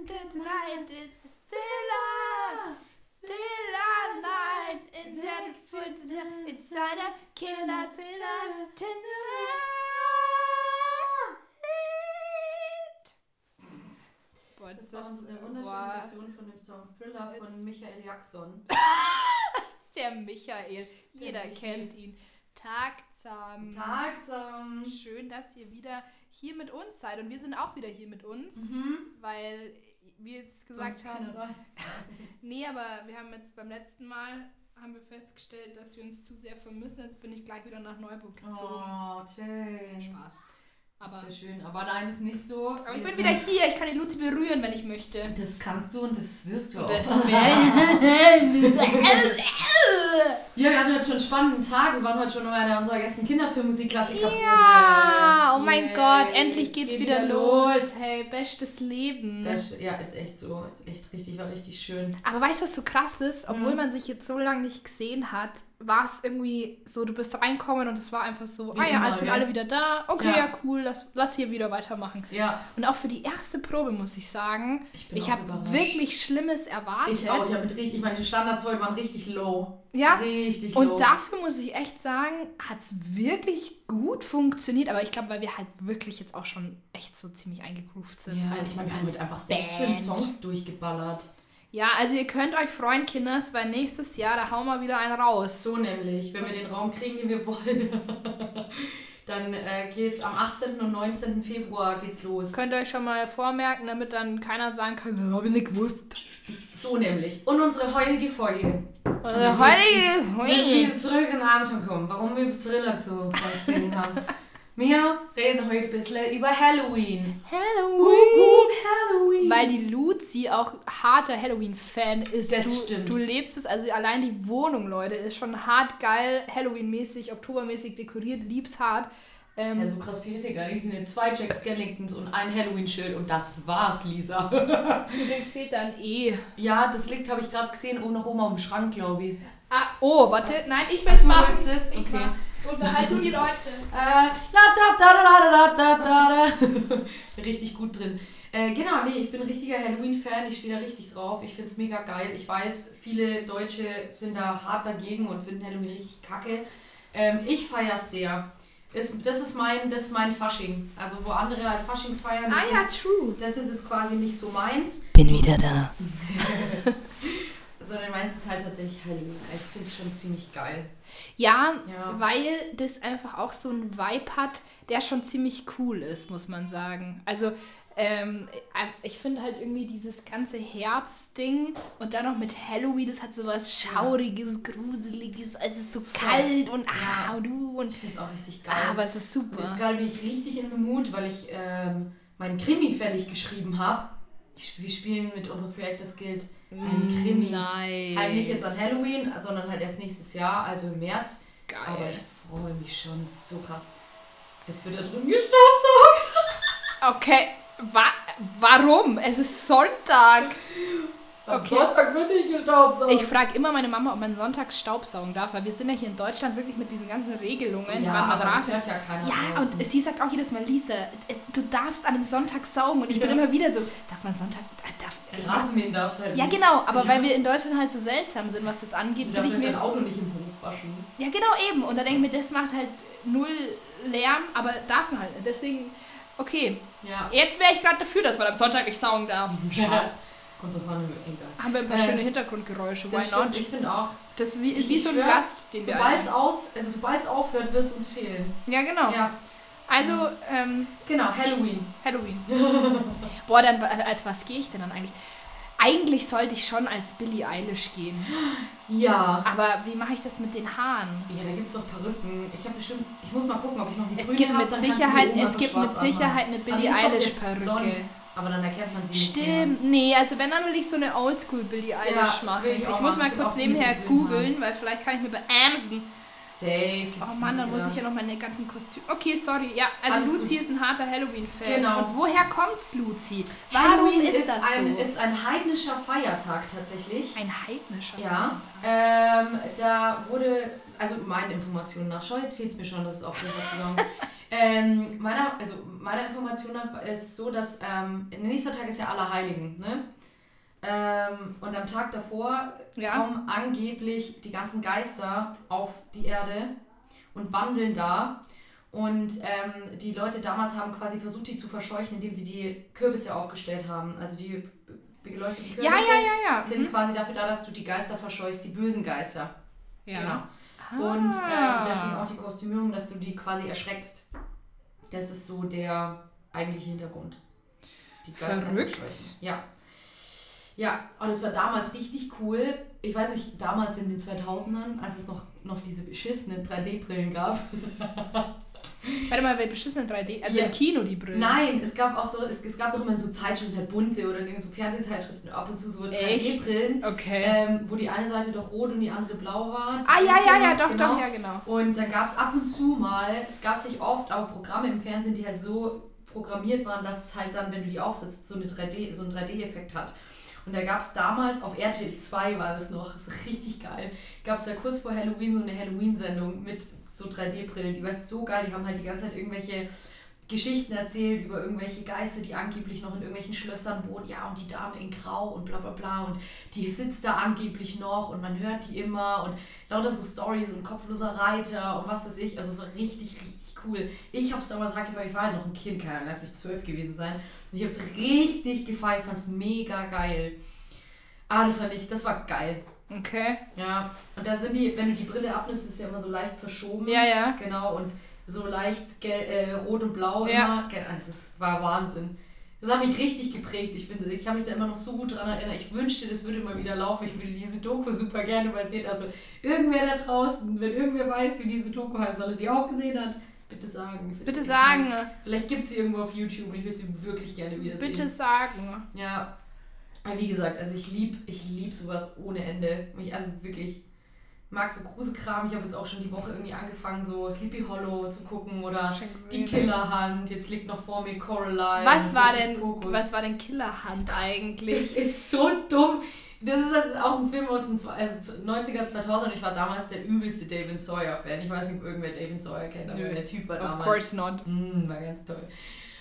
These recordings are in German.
tonight it's still a, still a night. Inside a killer thriller tonight. Boah, Das das, unsere äh, wunderschöne Version von dem Song Thriller von Michael Jackson. der Michael. Jeder Michi. kennt ihn. Tagsam. Tag zum Schön, dass ihr wieder hier mit uns seid. Und wir sind auch wieder hier mit uns, Mhm. weil wir jetzt gesagt Sonst haben, nee, aber wir haben jetzt beim letzten Mal haben wir festgestellt, dass wir uns zu sehr vermissen. Jetzt bin ich gleich wieder nach Neuburg gezogen. Oh, schön. Spaß. Aber, schön. Aber nein, ist nicht so. aber ich bin wieder hier. Ich kann die Luzi berühren, wenn ich möchte. Das kannst du und das wirst du Und auch. das. Ja, wir hatten heute schon einen spannenden Tag. Wir waren heute schon bei unserer ersten Kinderfilmmusikklassikerprobe. Ja, oh mein Yay, Gott, endlich es geht's geht wieder los. Hey, bestes Leben. Das, ja, ist echt so. Ist echt richtig, war richtig schön. Aber weißt du, was so krass ist? Obwohl Mhm. man sich jetzt so lange nicht gesehen hat, war es irgendwie so, du bist reinkommen und es war einfach so, Wie ah ja, immer, es sind alle wieder da. Okay, Ja. ja, cool, lass, lass hier wieder weitermachen. Ja, Und auch für die erste Probe muss ich sagen, ich ich habe wirklich Schlimmes erwartet. Ich auch. Ich, hab mit richtig, ich meine, die Standards heute waren richtig low. Ja, Richtig low. Und dafür muss ich echt sagen, hat es wirklich gut funktioniert. Aber ich glaube, weil wir halt wirklich jetzt auch schon echt so ziemlich eingegroovt sind. ja, als, ich meine, wir haben jetzt einfach 16 Band. Songs durchgeballert. Ja, also ihr könnt euch freuen, Kinders, weil nächstes Jahr, da hauen wir wieder einen raus. So nämlich, wenn wir den Raum kriegen, den wir wollen, dann äh, geht's am 18. und 19. Februar geht's los. Könnt ihr euch schon mal vormerken, damit dann keiner sagen kann, ich nicht gewusst. So nämlich. Und unsere heutige Folge. Wir heutige Wir wieder zurück an den Anfang kommen, warum wir Thriller so erzählen haben. Wir reden heute ein bisschen über Halloween. Halloween. Halloween. Weil die Luzi auch harter Halloween-Fan ist. Das du, stimmt. Du lebst es, also allein die Wohnung, Leute, ist schon hart geil, Halloween-mäßig, Oktobermäßig dekoriert, lieb's hart. Ähm, Ja, so krass viel ist hier gar nicht. Es sind zwei Jack Skellingtons und ein Halloween-Schild und das war's, Lisa. Übrigens fehlt da ein E. ja, das liegt, habe ich gerade gesehen, oben noch oben auf dem Schrank, glaube ich. Ah, oh, warte, nein, ich will's machen. willst es? Ich Okay. mach. Unterhalt du die Leute. Äh, la, da, da, da, da, da, da, da. Richtig gut drin. Äh, genau, nee, ich bin ein richtiger Halloween-Fan. Ich stehe da richtig drauf. Ich finde es mega geil. Ich weiß, viele Deutsche sind da hart dagegen und finden Halloween richtig kacke. Ähm, ich feiere es sehr. Das, das, ist mein, das ist mein Fasching. Also, wo andere halt Fasching feiern, das, Ah ja, ist, true. das ist jetzt quasi nicht so meins. Bin wieder da. Sondern meins ist halt tatsächlich Halloween. Ich finde es schon ziemlich geil. Ja, Ja. weil das einfach auch so einen Vibe hat, der schon ziemlich cool ist, muss man sagen. Also, ähm, ich finde halt irgendwie dieses ganze Herbstding und dann noch mit Halloween, das hat so was Schauriges, Gruseliges, es ist so kalt und ah, Ja. und du und Ich finde es auch richtig geil. aber es ist Und super. Jetzt gerade bin ich richtig in den Mut, weil ich ähm, meinen Krimi fertig geschrieben habe. Wir spielen mit unserem Free Actors Guild einen Krimi. Nice. Halt nicht jetzt an Halloween, sondern halt erst nächstes Jahr, also im März. Geil. Aber ich freue mich schon, das ist so krass. Jetzt wird da drüben gestaubsaugt. Okay, wa warum? Es ist Sonntag. Am Okay. Sonntag wird nicht gestaubsaugt. Ich frage immer meine Mama, ob man sonntags Staubsaugen darf, weil wir sind ja hier in Deutschland wirklich mit diesen ganzen Regelungen, ja, aber das hört ja keiner Ja, draußen. und sie sagt auch jedes Mal, Lisa, es, du darfst an einem Sonntag saugen. Und ich bin immer wieder so, darf man Sonntag, äh, darf, Rasenmähen darfst du halt Ja, genau, aber Ja. weil wir in Deutschland halt so seltsam sind, was das angeht, Du darfst ich halt dein. Auto nicht im Hof waschen. Ja, genau, eben. Und da denke ich mir, das macht halt null Lärm, aber darf man halt. Deswegen, okay. Ja. Jetzt wäre ich gerade dafür, dass man am Sonntag nicht saugen darf. Spaß. Kommt drauf an, egal. Haben wir ein paar Äh, schöne Hintergrundgeräusche. Why Das not? stimmt, ich finde auch. Das ist wie, Ich- wie ich so ein schwör, Gast, den wir Sobald es einladen. aus, äh, sobald's aufhört, wird es uns fehlen. Ja, genau. Ja, Also, ähm, genau, Halloween. Halloween. Boah, dann äh, als was gehe ich denn dann eigentlich? Eigentlich sollte ich schon als Billie Eilish gehen. Ja. Aber wie mache ich das mit den Haaren? Ja, da gibt es doch Perücken. Ich habe bestimmt, ich muss mal gucken, ob ich noch die Es gibt hab, mit Sicherheit, es gibt mit. Sicherheit eine Billie die ist doch Eilish jetzt Perücke. blond, Aber dann erkennt man sie nicht mehr. Stimmt, nee, also wenn, dann will ich so eine Oldschool Billie Eilish machen. will ich Ich, muss machen. mal kurz nebenher googeln, weil vielleicht kann ich mir bei Amazon. Safe. Oh Mann, dann muss ich ja noch meine ganzen Kostüme. Okay, sorry. Ja, also Alles Luzi gut. ist ein harter Halloween-Fan. Genau. Und woher kommt's, Luzi? Warum Halloween ist, ist, das ein, so? ist ein heidnischer Feiertag tatsächlich. ein heidnischer Ja, Feiertag. ähm, da wurde, also meinen Informationen nach, schau, jetzt fehlt es mir schon, das ist auch Fall zusammen. Ähm, meiner, also meiner Information nach ist es so, dass ähm, der nächste Tag ist ja Allerheiligen, ne? Ähm, und am Tag davor Ja. kommen angeblich die ganzen Geister auf die Erde und wandeln da. Und ähm, die Leute damals haben quasi versucht, die zu verscheuchen, indem sie die Kürbisse aufgestellt haben. Also die be- beleuchteten Kürbisse Ja, ja, sind Mhm. quasi dafür da, dass du die Geister verscheuchst, die bösen Geister. ja. Genau. Und Ah. ähm, deswegen auch die Kostümierung, dass du die quasi erschreckst. Das ist so der eigentliche Hintergrund. Die Verrückt. verscheuchen. Ja. Ja, und es war damals richtig cool. Ich weiß nicht, damals in den 2000ern, als es noch, noch diese beschissenen 3D-Brillen gab. Warte mal, wer beschissene 3D? Also Ja. im Kino die Brillen. Nein, es gab auch so, es, es gab doch immer in so Zeitschriften, halt bunte oder in so Fernsehzeitschriften ab und zu so Echt? 3D-Brillen, Okay. ähm, wo die eine Seite doch rot und die andere blau war. ah, ja, ja, ja, doch, Genau. doch, ja, genau. Und dann gab es ab und zu mal, gab es nicht oft, aber Programme im Fernsehen, die halt so programmiert waren, dass es halt dann, wenn du die aufsetzt, so, eine 3D, so einen 3D-Effekt hat. Und da gab es damals, auf RTL 2 war das noch, das ist richtig geil, gab es da kurz vor Halloween so eine Halloween-Sendung mit so 3D-Brillen. Die war so geil, die haben halt die ganze Zeit irgendwelche Geschichten erzählt über irgendwelche Geister, die angeblich noch in irgendwelchen Schlössern wohnen. Ja, und die Dame in Grau und bla bla bla. Und die sitzt da angeblich noch und man hört die immer. Und lauter so Stories und kopfloser Reiter und was weiß ich. Also es war richtig, richtig cool. Ich habe es damals halt gefeiert, ich war halt noch ein Kind, keine Ahnung, lass mich zwölf gewesen sein. Und ich habe es richtig gefeiert, fand es mega geil. Ah, das fand ich, das war geil. Okay. Ja, und da sind die, wenn du die Brille abnimmst, ist ja immer so leicht verschoben. Ja, ja. Genau, und so leicht gel äh, rot und blau Ja. immer. Also es war Wahnsinn. Das hat mich richtig geprägt. Ich finde, ich kann mich da immer noch so gut dran erinnern. Ich wünschte, das würde mal wieder laufen. Ich würde diese Doku super gerne mal sehen. Also irgendwer da draußen, wenn irgendwer weiß, wie diese Doku heißt, weil er sie auch gesehen hat, bitte sagen. Bitte sagen. cool. Vielleicht gibt es sie irgendwo auf YouTube und ich würde sie wirklich gerne wieder sehen. Bitte sagen. Ja. Aber wie gesagt, also ich lieb, ich lieb sowas ohne Ende. Mich, also wirklich, mag so Gruselkram. Ich habe jetzt auch schon die Woche irgendwie angefangen, so Sleepy Hollow zu gucken oder die Killerhand. Jetzt liegt noch vor mir Coraline. Was war denn, was war denn Killerhand eigentlich? Das ist so dumm. Das ist also auch ein Film aus den also 90er, 2000 Ich war damals der übelste David Sawyer-Fan. Ich weiß nicht, ob irgendwer David Sawyer kennt, aber Nö. der Typ war Of damals. course not. Mm, war ganz toll.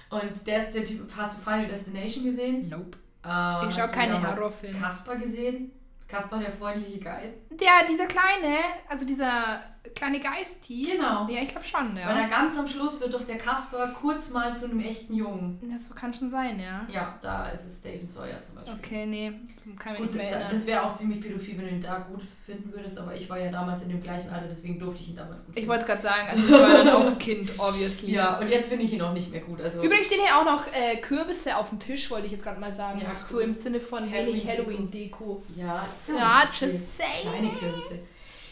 Und der ist der Typ, hast du Final Destination gesehen? Nope. Äh, Ich hast schau du keine Horrorfilme. Kasper gesehen? Kasper, der freundliche Geist? Der, dieser kleine, also dieser kleine Geistie. Genau. Ja, ich glaube schon, Weil ja. da ganz am Schluss wird doch der Kasper kurz mal zu einem echten Jungen. Das kann schon sein, ja. Ja, da ist es David Sawyer zum Beispiel. Okay, nee, kann mich Gut, nicht da, das wäre auch ziemlich pädophil, wenn du ihn da gut finden würdest, aber ich war ja damals in dem gleichen Alter, deswegen durfte ich ihn damals gut Ich finden. wollte es gerade sagen, also ich war dann auch ein Kind, obviously. Ja, und jetzt finde ich ihn auch nicht mehr gut. Also Übrigens stehen hier auch noch äh, Kürbisse auf dem Tisch, wollte ich jetzt gerade mal sagen. Ja, so cool. im Sinne von Halloween-Deko. Halloween-Deko. Ja, Ja, so just saying. Kleine Kürbisse.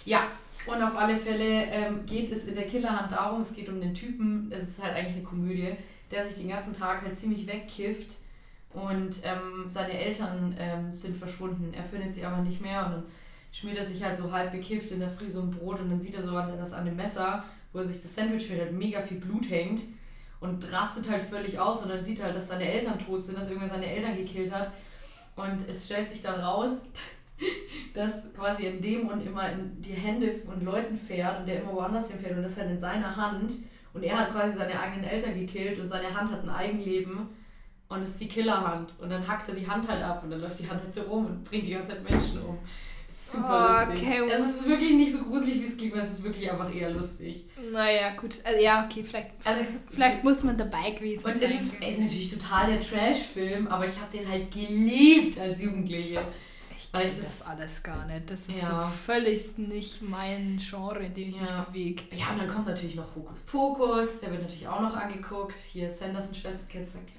Ja, und auf alle Fälle ähm, geht es in der Killerhand darum, es geht um den Typen, es ist halt eigentlich eine Komödie, der sich den ganzen Tag halt ziemlich wegkifft. Und ähm, seine Eltern ähm, sind verschwunden. Er findet sie aber nicht mehr. Und dann schmiert er sich halt so halb bekifft in der Früh so ein Brot. Und dann sieht er so das an dem Messer, wo er sich das Sandwich schmiert, halt mega viel Blut hängt und rastet halt völlig aus. Und dann sieht er halt, dass seine Eltern tot sind, dass irgendwer seine Eltern gekillt hat. Und es stellt sich dann raus, dass quasi ein Dämon immer in die Hände von Leuten fährt und der immer woanders hinfährt und das halt in seiner Hand. Und er hat quasi seine eigenen Eltern gekillt und seine Hand hat ein Eigenleben und ist die Killerhand. Und dann hackt er die Hand halt ab und dann läuft die Hand halt so rum und bringt die ganze Zeit Menschen um. Ist super Oh, lustig. okay. Also es ist wirklich nicht so gruselig, wie es klingt, weil es ist wirklich einfach eher lustig. Naja, gut. Also, ja, okay, vielleicht, Also es- vielleicht muss man dabei gewesen Und es ist, ist natürlich total der Trash-Film, aber ich habe den halt geliebt als Jugendliche. Ich weil kenn ich das, das- alles gar nicht. Das ist Ja. so völlig nicht mein Genre, in dem ich Ja. mich bewege. Ja, und dann kommt natürlich noch Hokus Pokus, der wird natürlich auch noch angeguckt. Hier Sanderson Schwester, kennst du sagt ja.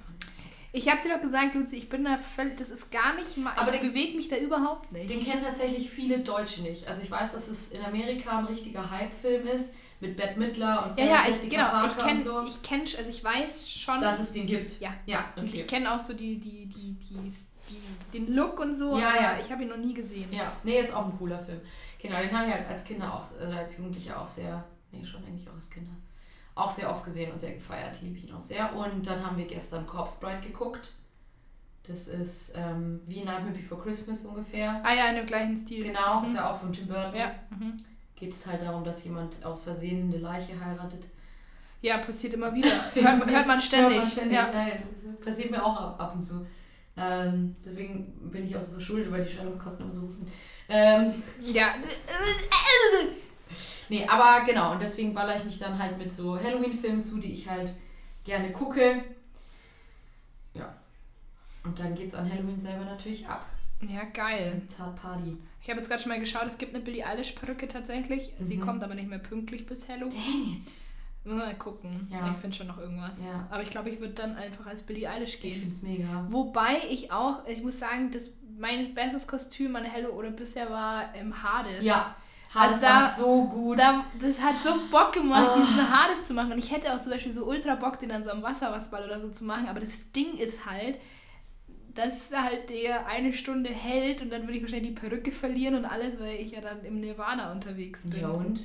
Ich habe dir doch gesagt, Luzi, ich bin da völlig, das ist gar nicht mal, Aber ich den- bewege mich da überhaupt nicht. Den kennen tatsächlich viele Deutsche nicht. Also ich weiß, dass es in Amerika ein richtiger Hype-Film ist mit Bette Midler und ja, Sarah ja, ich, Jessica genau, ich Parker kenne, und so. ich kenn, also ich weiß schon, dass es den gibt. ja, Ja, und okay. ich kenne auch so die, die, die, die, die, den Look und so, Ja, ja. ich habe ihn noch nie gesehen. Ja, nee, ist auch ein cooler Film. Genau, den haben wir halt als Kinder auch, äh, als Jugendliche auch sehr, nee, schon eigentlich auch als Kinder, auch sehr oft gesehen und sehr gefeiert. Liebe ich ihn auch sehr. Und dann haben wir gestern Corpse Bride geguckt. Das ist ähm, wie Nightmare Before Christmas ungefähr. Ah ja, in dem gleichen Stil. Genau, Mhm. ist ja auch von Tim Burton. Ja, mhm. Geht es halt darum, dass jemand aus Versehen eine Leiche heiratet. Ja, passiert immer wieder. Hört, hört man ständig. Hört man ständig. Ja. Ja, passiert mir auch ab, ab und zu. Ähm, deswegen bin ich auch so verschuldet, weil die Scheidungskosten immer so hoch sind. Ähm, ja. nee, aber genau, und deswegen baller ich mich dann halt mit so Halloween-Filmen zu, die ich halt gerne gucke. Ja. Und dann geht's an Halloween selber natürlich ab. Ja, geil. Zart Party. Ich habe jetzt gerade schon mal geschaut, es gibt eine Billie Eilish-Perücke tatsächlich. Sie Mhm. kommt aber nicht mehr pünktlich bis Halloween. Dang it. Muss mal gucken. Ja. Ich finde schon noch irgendwas. Ja. Aber ich glaube, ich würde dann einfach als Billie Eilish Ich gehen. find's mega. Wobei ich auch, ich muss sagen, das, mein bestes Kostüm an Hello oder bisher war im Hades. Ja, Hades Also da- war so gut. Da, das hat so Bock gemacht, Ah. diesen Hades zu machen. Und ich hätte auch zum Beispiel so ultra Bock, den dann so am Wasserwachsball oder so zu machen. Aber das Ding ist halt, dass halt der eine Stunde hält und dann würde ich wahrscheinlich die Perücke verlieren und alles, weil ich ja dann im Nirvana unterwegs bin. ja, und?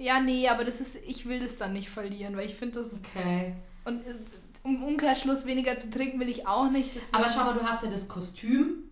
Ja, nee, aber das ist, ich will das dann nicht verlieren, weil ich finde das. Okay. Und äh, um Umkehrschluss weniger zu trinken will ich auch nicht. Aber schau mal, du hast ja das Kostüm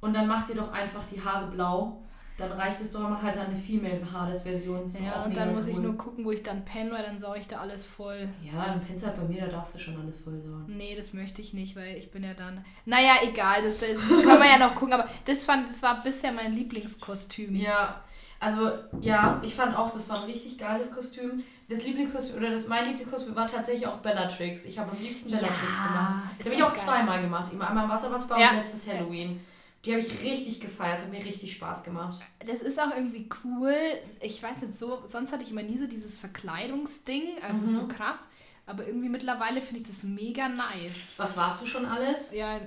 und dann mach dir doch einfach die Haare blau. Dann reicht es doch, mach halt dann eine Female Hades-Version. Ist doch Ja, und dann muss ich cool. nur gucken, wo ich dann penne, weil dann sauge ich da alles voll. Ja, dann pennst halt bei mir, da darfst du schon alles voll sagen. Nee, das möchte ich nicht, weil ich bin ja dann. Naja, egal, das, das können wir ja noch gucken, aber das, fand, das war bisher mein Lieblingskostüm. Ja, also ja, ich fand auch, das war ein richtig geiles Kostüm. Das Lieblingskostüm, oder das mein Lieblingskostüm war tatsächlich auch Bellatrix. Ich habe am liebsten Ja, Bellatrix gemacht. ist Die habe ich auch geil. zweimal gemacht. Immer einmal im Wasserwasser Ja. und letztes Halloween. Die habe ich richtig gefeiert. Es hat mir richtig Spaß gemacht. Das ist auch irgendwie cool. Ich weiß nicht so, sonst hatte ich immer nie so dieses Verkleidungsding, also Mhm. so krass. Aber irgendwie mittlerweile finde ich das mega nice. Was warst du schon alles? Ja,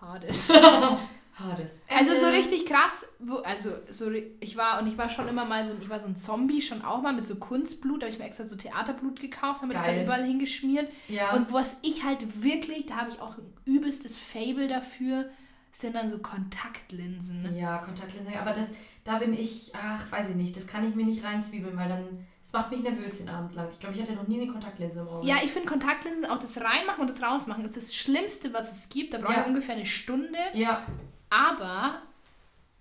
Hades. Hades. Also so richtig krass, wo, also so ich war und ich war schon immer mal so, ich war so ein Zombie schon auch mal mit so Kunstblut, da habe ich mir extra so Theaterblut gekauft, habe mir das dann überall hingeschmiert. Ja. Und was ich halt wirklich, da habe ich auch ein übelstes Fable dafür, sind dann so Kontaktlinsen. Ja, Kontaktlinsen, aber das, da bin ich, ach, weiß ich nicht, das kann ich mir nicht reinzwiebeln, weil dann, das macht mich nervös den Abend lang. Ich glaube, ich hatte noch nie eine Kontaktlinse im Auge. Ja, ich finde Kontaktlinsen, auch das Reinmachen und das Rausmachen, ist das Schlimmste, was es gibt. Da brauche Ja. ich ungefähr eine Stunde. Ja, Aber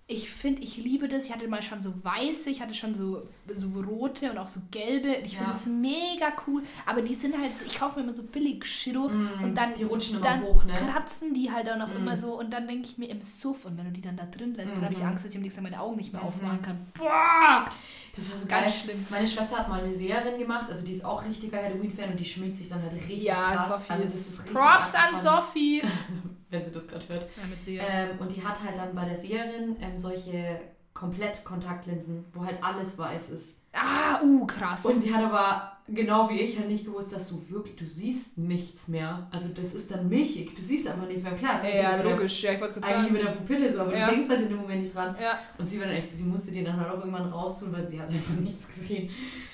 ich finde, ich liebe das. Ich hatte mal schon so weiße, ich hatte schon so, so rote und auch so gelbe. Ich finde Ja. das mega cool. Aber die sind halt, ich kaufe mir immer so billig Shiro Mm, und dann, die rutschen dann hoch, ne? kratzen die halt auch Mm. immer so. Und dann denke ich mir im Suff, und wenn du die dann da drin lässt, dann habe ich Mhm. Angst, dass ich am nächsten Mal meine Augen nicht mehr Mhm. aufmachen kann. Boah! Das war so geil. Ganz schlimm. Meine Schwester hat mal eine Seherin gemacht, also die ist auch richtiger Halloween-Fan und die schminkt sich dann halt richtig Ja, krass. Sophie also das ist richtig Props an Sophie. Wenn sie das gerade hört. Ja, mit sie. Ähm, und die hat halt dann bei der Seherin ähm, solche Komplett-Kontaktlinsen, wo halt alles weiß ist. ah, uh, krass. Und sie hat aber genau wie ich halt nicht gewusst, dass du wirklich, du siehst nichts mehr. Also das ist dann milchig, du siehst einfach nichts mehr. Klar, es ja, ja, über der- logisch. Ja, ich wollte gerade Eigentlich über der Pupille so, aber Ja. du denkst halt in dem Moment nicht dran. Ja. Und sie war dann echt sie musste den dann halt auch irgendwann raustun, weil sie hat einfach nichts gesehen.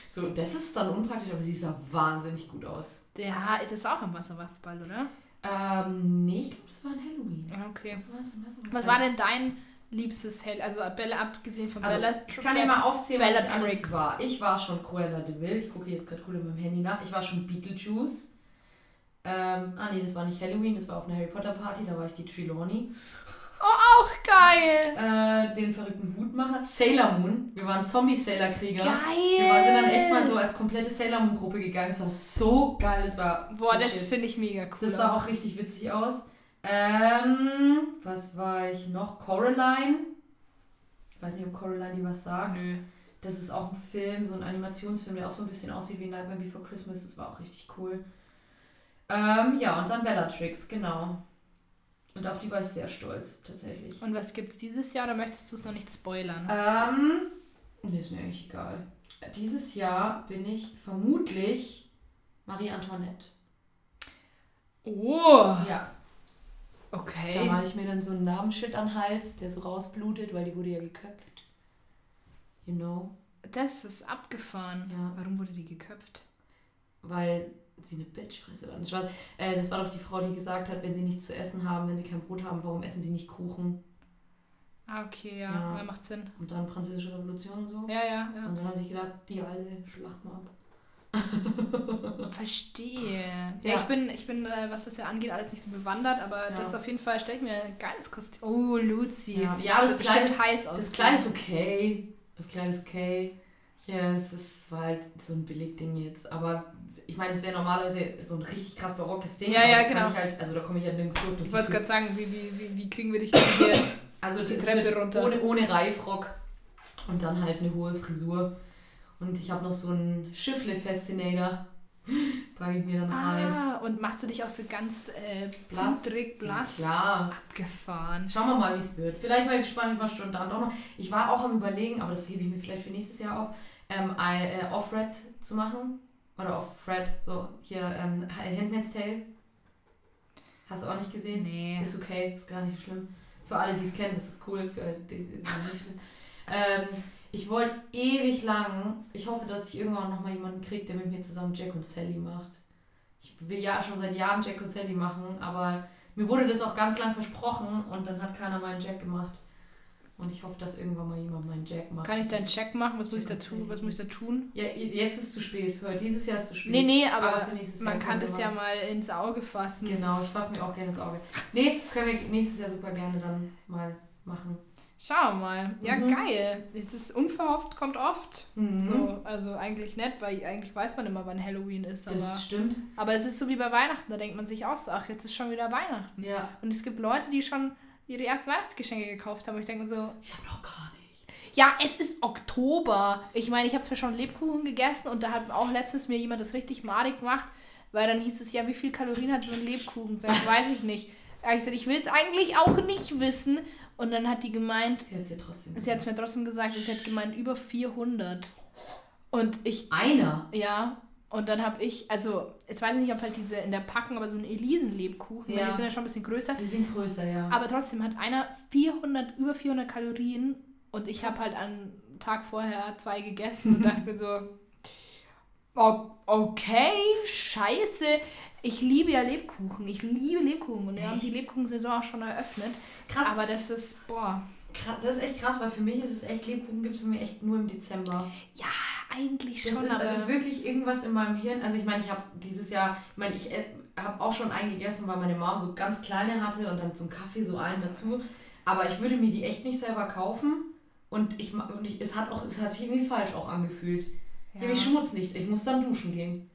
So, das ist dann unpraktisch, aber sie sah wahnsinnig gut aus. Ja, das war auch am Wasserwachtsball, oder? Ähm, nee, ich glaube, das war ein Halloween. Ah, Okay. Was, was, was, Was war denn dein liebstes Hell? Also Bella, abgesehen von Also, Bellas ich kann dir mal aufzählen, was ich alles war. Ich war schon Cruella de Vil. Ich gucke jetzt gerade cool in meinem Handy nach. Ich war schon Beetlejuice. Ähm, ah nee, das war nicht Halloween, das war auf einer Harry Potter Party, da war ich die Trelawney. Auch geil! Äh, den verrückten Hutmacher. Sailor Moon. Wir waren Zombie-Sailor-Krieger. Geil! Wir waren- sind dann echt mal so als komplette Sailor Moon-Gruppe gegangen. Es war so geil. Es war. Boah, das finde ich mega cool. Das sah auch richtig witzig aus. Ähm, was war ich noch? Coraline. Ich weiß nicht, ob Coraline dir was sagt. Nö. Das ist auch ein Film, so ein Animationsfilm, der auch so ein bisschen aussieht wie Nightmare Before Christmas. Das war auch richtig cool. Ähm, ja, und dann Bellatrix, genau. Und auf die war ich sehr stolz, tatsächlich. Und was gibt's dieses Jahr? Da möchtest du es noch nicht spoilern. Ähm, nee, ist mir eigentlich egal. Dieses Jahr bin ich vermutlich Marie Antoinette. Oh! Ja, da Okay. male ich mir dann so einen Namensschild an den Hals, der so rausblutet, weil die wurde ja geköpft. You know? Das ist abgefahren. Ja. Warum wurde die geköpft? weil sie eine Bitchfresse war. Das war, äh, das war doch die Frau, die gesagt hat, wenn sie nichts zu essen haben, wenn sie kein Brot haben, warum essen sie nicht Kuchen? Ah, okay, ja. Ja. ja. Macht Sinn. Und dann französische Revolution und so. Ja, ja, ja. Und dann haben sie gedacht, die alle schlachten wir ab. Verstehe. Ja, Ja. ich bin, ich bin äh, was das ja angeht, alles nicht so bewandert, aber Ja. das ist auf jeden Fall, stell ich mir ein geiles Kostüm. Oh, Lucy. Ja, ja das, bestimmt ist, heiß das aussehen. Kleid ist okay. Das Kleid ist okay. Ja, es ist, war halt so ein Billigding jetzt. Aber ich meine, es wäre normalerweise so ein richtig krass barockes Ding. Ja, aber ja, das genau. Kann ich halt, also da komme ich ja nirgends durch. Ich wollte gerade sagen, wie, wie, wie, wie kriegen wir dich denn hier? Also die das Treppe runter. Ohne, ohne Reifrock und dann halt eine hohe Frisur. Und ich habe noch so einen Schiffle-Fascinator. Packe ich mir dann rein. Ah, und machst du dich auch so ganz äh, Blass. pudrig, blass? Klar. Abgefahren. Schauen wir mal, wie es wird. Vielleicht mal ich mal spontan doch noch. Ich war auch am überlegen, aber das hebe ich mir vielleicht für nächstes Jahr auf, ähm, ein, äh, Off-Red zu machen. Oder Off-Red, so hier ähm, Handmaid's Tale. Hast du auch nicht gesehen? Nee. Ist okay, ist gar nicht schlimm. Für alle, die es kennen, ist cool. Für alle, die es nicht schlimm. Ähm, ich wollte ewig lang, ich hoffe, dass ich irgendwann noch mal jemanden kriege, der mit mir zusammen Jack und Sally macht. Ich will ja schon seit Jahren Jack und Sally machen, aber mir wurde das auch ganz lang versprochen und dann hat keiner meinen Jack gemacht. Und ich hoffe, dass irgendwann mal jemand meinen Jack macht. Kann ich deinen Check machen? Was muss ich Check dazu? Was muss ich da tun? Ja, jetzt ist es zu spät. Für dieses Jahr ist es zu spät. Nee, nee, aber, nächstes man kann das ja mal ins Auge fassen. Genau, ich fasse mir auch gerne ins Auge. Nee, können wir nächstes Jahr super gerne dann mal machen. Schauen wir mal. Ja, Mhm. geil. Es ist unverhofft, kommt oft. Mhm. So, also eigentlich nett, weil eigentlich weiß man immer, wann Halloween ist. Aber, Das stimmt. aber es ist so wie bei Weihnachten, da denkt man sich auch so, ach, jetzt ist schon wieder Weihnachten. Ja. Und es gibt Leute, die schon ihre ersten Weihnachtsgeschenke gekauft haben. Und ich denke mir so, Ich habe noch gar nicht. ja, es ist Oktober. Ich meine, ich habe zwar schon Lebkuchen gegessen und da hat auch letztens mir jemand das richtig madig gemacht, weil dann hieß es ja, wie viel Kalorien hat so ein Lebkuchen? Ich, weiß ich nicht. Hab Ich gesagt, ich will es eigentlich auch nicht wissen. Und dann hat die gemeint, Sie hat es ja trotzdem. sie hat mir trotzdem gesagt, und sie hat gemeint, über 400. Und ich, Einer. ja, und dann habe ich, also, jetzt weiß ich nicht, ob halt diese in der Packung, aber so ein Elisen-Lebkuchen, weil Ja. die sind ja schon ein bisschen größer. Die sind größer, ja. Aber trotzdem hat einer 400, über 400 Kalorien und ich habe halt einen Tag vorher zwei gegessen und dachte mir so, "O- okay, scheiße. Ich liebe ja Lebkuchen. Ich liebe Lebkuchen und wir haben die Echt? Lebkuchensaison auch schon eröffnet. krass, Aber das ist, boah. Das ist echt krass, weil für mich ist es echt, Lebkuchen gibt es für mich echt nur im Dezember. ja, eigentlich Das schon, ist aber also wirklich irgendwas in meinem Hirn. Also ich meine, ich habe dieses Jahr, ich meine, ich habe auch schon einen gegessen, weil meine Mom so ganz kleine hatte und dann zum Kaffee so einen dazu. Aber ich würde mir die echt nicht selber kaufen. Und, ich, und ich, es, hat auch, es hat sich irgendwie falsch auch angefühlt. Ich habe mich schmutzig. Ich muss dann duschen gehen.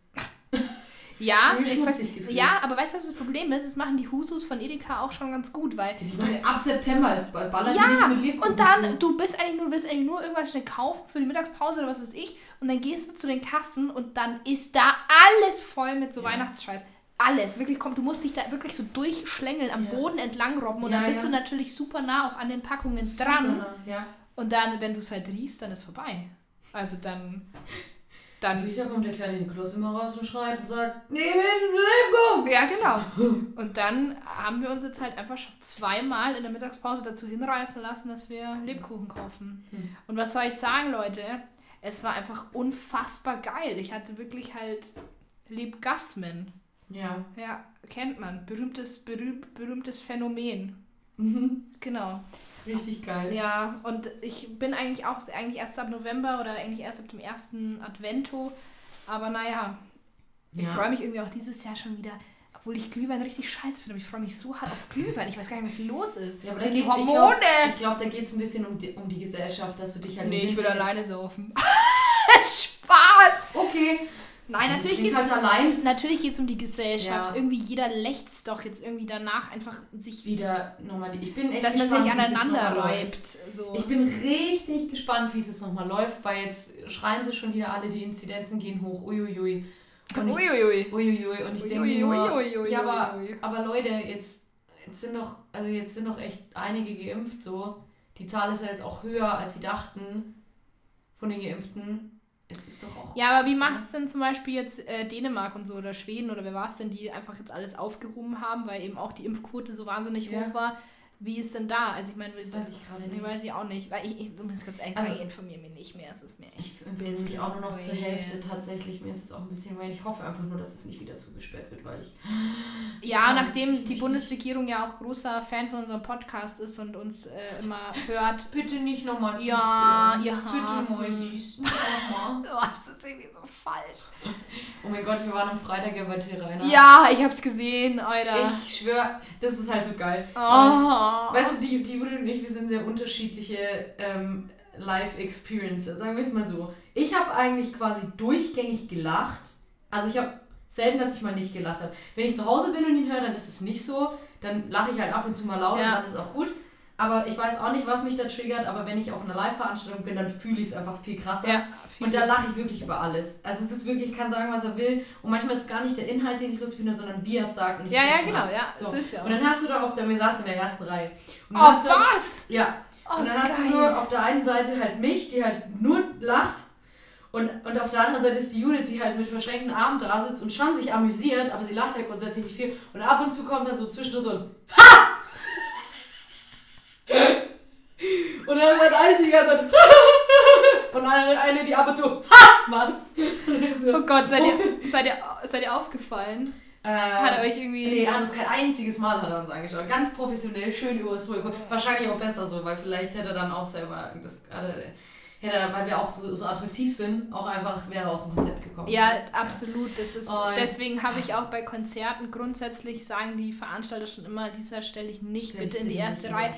Ja, ich schmutzig gefühlt. ja, aber weißt du, was das Problem ist? Das machen die Husus von Edeka auch schon ganz gut, weil meine, ab September ist ballern die Ja, nicht mit Lebkuchen Und dann, zu. du bist eigentlich nur, du willst eigentlich nur irgendwas schnell kaufen für die Mittagspause oder was weiß ich. Und dann gehst du zu den Kassen und dann ist da alles voll mit so Ja. Weihnachtsscheiß. Alles. Wirklich, komm, du musst dich da wirklich so durchschlängeln, am Ja. Boden entlang robben und Ja, dann bist ja. du natürlich super nah auch an den Packungen Super, dran. Ja. Und dann, wenn du es halt riechst, dann ist vorbei. Also dann. Dann. Sicher kommt der kleine Nikolaus immer raus und schreit und sagt, den Lebkuchen. Ja, genau. Und dann haben wir uns jetzt halt einfach schon zweimal in der Mittagspause dazu hinreißen lassen, dass wir Lebkuchen kaufen. Hm. Und was soll ich sagen, Leute? Es war einfach unfassbar geil. Ich hatte wirklich halt Lebgasmen. Ja. Ja, kennt man. Berühmtes, berühmt, berühmtes Phänomen. Mhm. Genau. Richtig geil. Ja, und ich bin eigentlich auch eigentlich erst ab November oder eigentlich erst ab dem ersten Advento. Aber naja, ich Ja. freue mich irgendwie auch dieses Jahr schon wieder, obwohl ich Glühwein richtig scheiße finde, ich freue mich so hart auf Glühwein. Ich weiß gar nicht, was los ist. Ja, aber das da sind die Hormone. Ich glaube, da geht es ein bisschen um die, um die Gesellschaft, dass du dich halt. nee, ich will alleine saufen. Spaß! Okay. Nein, natürlich geht geht halt allein. Natürlich geht es um die Gesellschaft. Ja. Irgendwie jeder lächzt doch jetzt irgendwie danach einfach sich, Wieder nochmal. Ich bin echt dass man gespannt, sich es jetzt aneinander reibt. läuft. So. Ich bin richtig gespannt, wie es jetzt nochmal läuft, weil jetzt schreien sie schon wieder alle, die Inzidenzen gehen hoch. Uiuiui. Und ich, Uiuiui. uiuiui. Und ich denke nur, ja, aber, aber Leute, jetzt, jetzt sind doch, also jetzt sind doch echt einige geimpft so. Die Zahl ist ja jetzt auch höher, als sie dachten von den Geimpften. Jetzt ist doch auch. Ja, aber wie macht es denn zum Beispiel jetzt äh, Dänemark und so oder Schweden oder wer war es denn, die einfach jetzt alles aufgehoben haben, weil eben auch die Impfquote so wahnsinnig Ja. hoch war? Wie ist denn da? Also ich meine, Das weiß ich gerade ich nicht. weiß ich auch nicht, weil ich, ich muss ganz ehrlich Also- sagen, ich informiere mich nicht mehr. Es ist mir echt Ich empfehle mich auch nur noch zur Hälfte tatsächlich. Mir ist es auch ein bisschen, weil ich hoffe einfach nur, dass es nicht wieder zugesperrt wird, weil ich. Ja, nachdem ich die Bundesregierung ja auch großer Fan von unserem Podcast ist und uns äh, immer hört. Bitte nicht nochmal Ja, ihr Bitte Hasen. Mäusis. Nicht nochmal. Oh, das ist irgendwie so falsch. Oh mein Gott, wir waren am Freitag ja bei Till Reiner. Ja, ich hab's gesehen, Alter. Ich schwöre, das ist halt so geil. oh. Weißt du, die, die Judith und ich, wir sind sehr unterschiedliche ähm, Live-Experience, sagen wir es mal so. Ich habe eigentlich quasi durchgängig gelacht. Also ich habe selten, dass ich mal nicht gelacht habe. Wenn ich zu Hause bin und ihn höre, dann ist es nicht so. Dann lache ich halt ab und zu mal laut Ja. und dann ist auch gut. Aber ich weiß auch nicht, was mich da triggert, aber wenn ich auf einer Live-Veranstaltung bin, dann fühle ich es einfach viel krasser. Ja, Und da lache ich wirklich über alles. Also es ist wirklich, ich kann sagen, was er will. Und manchmal ist es gar nicht der Inhalt, den ich lustig finde, sondern wie er es sagt. Und ich ja, ja, genau, ab. ja. So. Ja Und dann hast du da auf der, wir saßen in der ersten Reihe. Und Oh, dann was? Ja. Oh, und dann hast du so geil. auf der einen Seite halt mich, die halt nur lacht. Und, und auf der anderen Seite ist die Judith, die halt mit verschränkten Armen da sitzt und schon sich amüsiert, aber sie lacht ja grundsätzlich nicht viel. Und ab und zu kommt dann so zwischendrin so ein Ha! Und dann hat eine die ganze Zeit und eine, eine die ab und zu Ha! macht. Oh Gott, seid ihr, seid ihr, seid ihr aufgefallen? Hat er euch irgendwie. Nee, er hat uns kein einziges Mal hat er uns angeschaut. Ganz professionell, schön über uns rüber. Wahrscheinlich auch besser so, weil vielleicht hätte er dann auch selber das gerade hätte weil wir auch so, so attraktiv sind, auch einfach wäre aus dem Konzept gekommen. Ja, absolut. Das ist, Und- deswegen habe ich auch bei Konzerten grundsätzlich sagen die Veranstalter schon immer, dieser stelle ich nicht Stell bitte ich in die erste Reihe.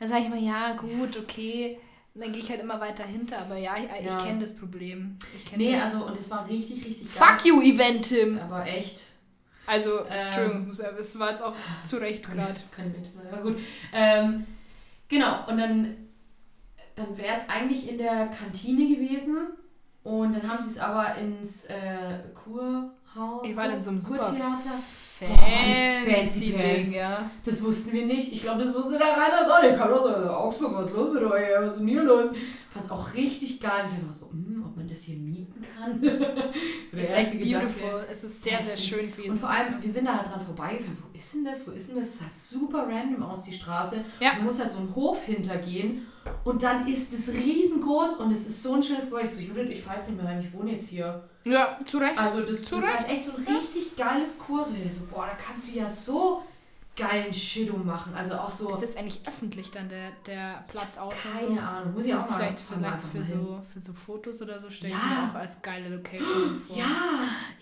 Dann sage ich mal, ja, gut, okay. Und dann gehe ich halt immer weiter hinter. Aber ja, ich, ich Ja. kenne das Problem. Ich kenne Nee, das. also und es war richtig, richtig Fuck you, Event Tim. Aber echt. Also, Ähm. Entschuldigung, es war jetzt auch zu Recht gerade. Kein Bild. Ja, gut. Ähm, genau, und dann, dann wäre es eigentlich in der Kantine gewesen. Und dann haben sie es aber ins äh, Kurhaus. Ihr wart in so einem super. Fancy, Ding, ja. Das wussten wir nicht. Ich glaube, das wusste der Rainer auch nicht. Kam aus äh, Augsburg, was ist los mit euch? Was ist denn hier los? Fand es auch richtig geil. Ich war so, hm, ob man das hier mieten kann. so Es ist echt Gedanke. beautiful. Es ist sehr, sehr schön gewesen. Und vor allem, wir sind da halt dran vorbeigefahren. Wo ist denn das? Wo ist denn das? Es sah super random aus, die Straße. Ja. Du musst halt so einen Hof hintergehen und dann ist es riesengroß und es ist so ein schönes Gebäude. Ich so, Judith, ich fahr jetzt nicht mehr heim, ich wohne jetzt hier. Ja, zu Recht. Also das, Zu das war echt so ein richtig geiles Kurs. Und ich so, boah, da kannst du ja so geilen Shit ummachen. Also auch so, ist das eigentlich öffentlich dann, der, der Platz außen? keine so? Ahnung, muss ich auch mal Vielleicht, mal vielleicht einfach für, so, für so Fotos oder so stelle ich Ja. mir auch als geile Location vor. Ja,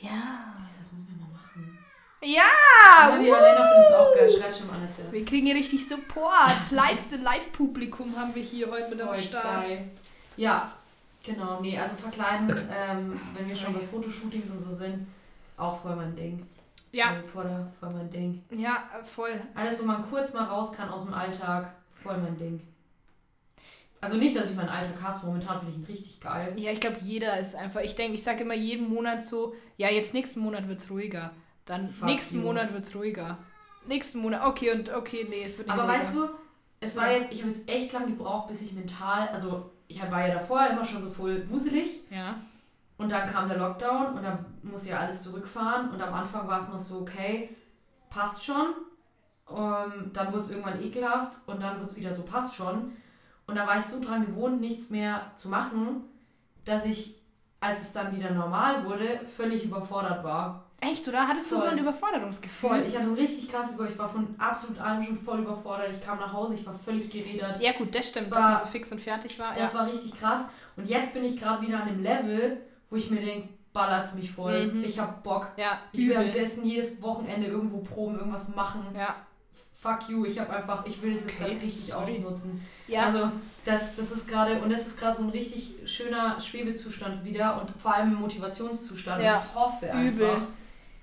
Ja. das müssen wir mal machen. Ja! Ja, die Alena findet es auch geil. Schreit schon mal erzählen. Wir kriegen hier richtig Support. Live, Live-Publikum haben wir hier heute mit am Start. geil. Ja, genau. Nee, also verkleiden, ähm, wenn wir schon bei Fotoshootings und so sind, auch voll mein Ding. Ja, Harry Potter, voll mein Ding. ja, voll. Alles, wo man kurz mal raus kann aus dem Alltag, voll mein Ding. Also nicht, dass ich meinen Alltag hasse, momentan finde ich ihn richtig geil. Ja, ich glaube, jeder ist einfach. Ich denke, ich sage immer jeden Monat so, ja, jetzt nächsten Monat wird es ruhiger. Dann Fuck nächsten you. Monat wird es ruhiger. Nächsten Monat, okay, und okay, nee, es wird nicht Aber ruhiger. weißt du, es war jetzt, ich habe jetzt echt lang gebraucht, bis ich mental, also ich war ja davor immer schon so voll wuselig Ja. und dann kam der Lockdown und dann muss ja alles zurückfahren und am Anfang war es noch so, okay, passt schon. Ähm, dann wurde es irgendwann ekelhaft und dann wurde es wieder so, passt schon. Und da war ich so dran gewohnt, nichts mehr zu machen, dass ich, als es dann wieder normal wurde, völlig überfordert war. Echt, oder? Hattest du so Voll. ein Überforderungsgefühl? Voll. Ich hatte ein richtig krasses Über. Ich war von absolut allem schon voll überfordert. Ich kam nach Hause, ich war völlig geredet. Ja, gut, das stimmt, Das dass war- man so fix und fertig war. Das ja. war richtig krass. Und jetzt bin ich gerade wieder an dem Level, wo ich mir denke, ballert's mich voll. Mhm. Ich hab Bock. ja, Ich will am besten jedes Wochenende irgendwo proben, irgendwas machen. Ja, Fuck you, ich habe einfach, ich will es jetzt Okay, gerade richtig ausnutzen. ja. Also das, das ist gerade, und das ist gerade so ein richtig schöner Schwebezustand wieder und vor allem Motivationszustand. Ja, Und ich hoffe übel.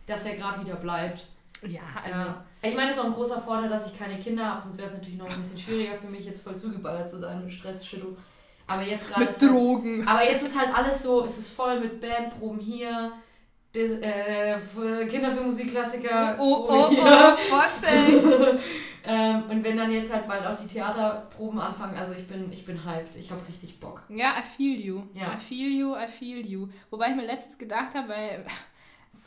Dass er gerade wieder bleibt. ja, also. Ja. Ich meine, es ist auch ein großer Vorteil, dass ich keine Kinder habe, sonst wäre es natürlich noch ein bisschen schwieriger für mich, jetzt voll zugeballert zu sein mit Stress, Shitto. Aber jetzt gerade. Mit halt- Drogen. Aber jetzt ist halt alles so, es ist voll mit Bandproben hier, Dis- äh, Kinder für Musikklassiker. Oh, oh, oh, hier. was denn? ähm, und wenn dann jetzt halt bald auch die Theaterproben anfangen, also ich bin, ich bin hyped, ich habe richtig Bock. Ja, I feel you. Ja. I feel you, I feel you. Wobei ich mir letztens gedacht habe, weil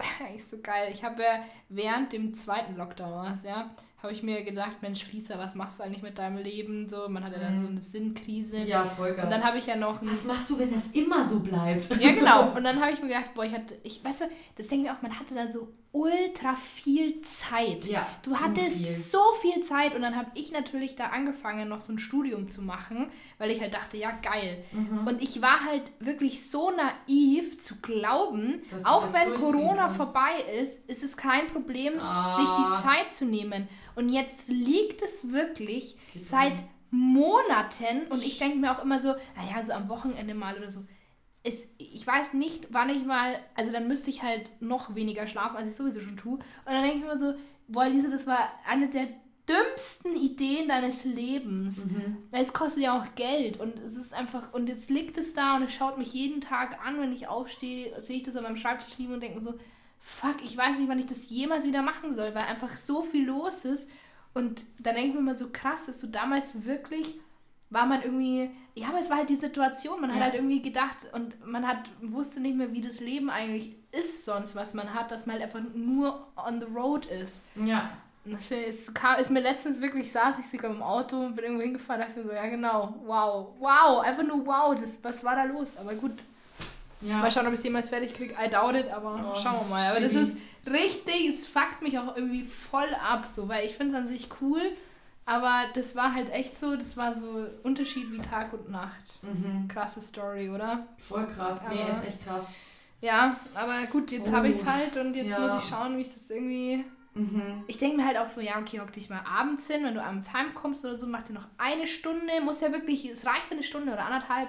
eigentlich so geil. Ich habe ja während dem zweiten Lockdown, was, ja, habe ich mir gedacht, Mensch, Lisa, was machst du eigentlich mit deinem Leben? So, man hat ja dann Mhm. so eine Sinnkrise. Ja, voll geil. Und dann habe ich ja noch Was machst du, wenn das immer so bleibt? Ja, genau. Und dann habe ich mir gedacht, boah, ich hatte, ich, weißt du, das denke ich mir auch, man hatte da so ultra viel Zeit. Ja, Du hattest viel. so viel Zeit und dann habe ich natürlich da angefangen, noch so ein Studium zu machen, weil ich halt dachte, ja, geil. Mhm. Und ich war halt wirklich so naiv zu glauben, Dass auch wenn Corona kannst. vorbei ist, ist es kein Problem, Ah. sich die Zeit zu nehmen. Und jetzt liegt es wirklich seit. Monaten und ich denke mir auch immer so, naja, so am Wochenende mal oder so. Es, ich weiß nicht, wann ich mal, also dann müsste ich halt noch weniger schlafen, als ich sowieso schon tue. Und dann denke ich mir so, boah, Lisa, das war eine der dümmsten Ideen deines Lebens. Mhm. Weil es kostet ja auch Geld und es ist einfach, und jetzt liegt es da und es schaut mich jeden Tag an, wenn ich aufstehe, sehe ich das an meinem Schreibtisch liegen und denke mir so, fuck, ich weiß nicht, wann ich das jemals wieder machen soll, weil einfach so viel los ist. Und da denke ich mir immer so krass, dass du damals wirklich, war man irgendwie, ja, aber es war halt die Situation, man hat Ja. halt irgendwie gedacht und man hat, wusste nicht mehr, wie das Leben eigentlich ist sonst, was man hat, dass man halt einfach nur on the road ist. Ja. Ist, kam, ist mir letztens wirklich, saß ich sogar im Auto und bin irgendwo hingefahren, dachte mir so, ja genau, wow, wow, einfach nur wow, das, was war da los? Aber gut, Ja. mal schauen, ob ich es jemals fertig kriege, I doubt it, aber Oh, schauen wir mal. Aber das ist richtig, es fuckt mich auch irgendwie voll ab, so, weil ich finde es an sich cool, aber das war halt echt so, das war so Unterschied wie Tag und Nacht. Mhm. Krasse Story, oder? Voll krass. Nee, Aber- ist echt krass. Ja, aber gut, jetzt Oh, habe ich es halt und jetzt ja. muss ich schauen, wie ich das irgendwie Mhm. Ich denke mir halt auch so, ja, okay, hock dich mal abends hin, wenn du abends heimkommst oder so, mach dir noch eine Stunde, muss ja wirklich, es reicht eine Stunde oder anderthalb.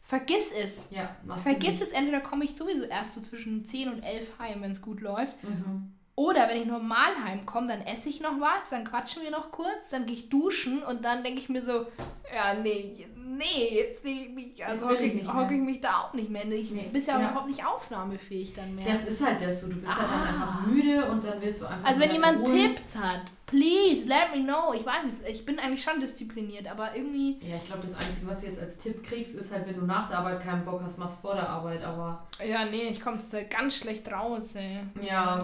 Vergiss es. Ja, machst du Vergiss es, entweder komme ich sowieso erst so zwischen 10 und 11 heim, wenn es gut läuft. Mhm. Oder wenn ich normal heimkomme, dann esse ich noch was, dann quatschen wir noch kurz, dann gehe ich duschen und dann denke ich mir so, ja, nee, nee, jetzt Jetzt also hocke ich ich, hock ich mich da auch nicht mehr. Ich Nee, bist ja, ja. überhaupt nicht aufnahmefähig dann mehr. Das ist halt das so. Du bist halt dann Ah. einfach müde und dann willst du einfach. Also wenn jemand ruhen. Tipps hat, please let me know. Ich weiß nicht, ich bin eigentlich schon diszipliniert, aber irgendwie, Ja, ich glaube, das Einzige, was du jetzt als Tipp kriegst, ist halt, wenn du nach der Arbeit keinen Bock hast, machst vor der Arbeit. Aber ja, nee, ich komme halt ganz schlecht raus, ey. ja,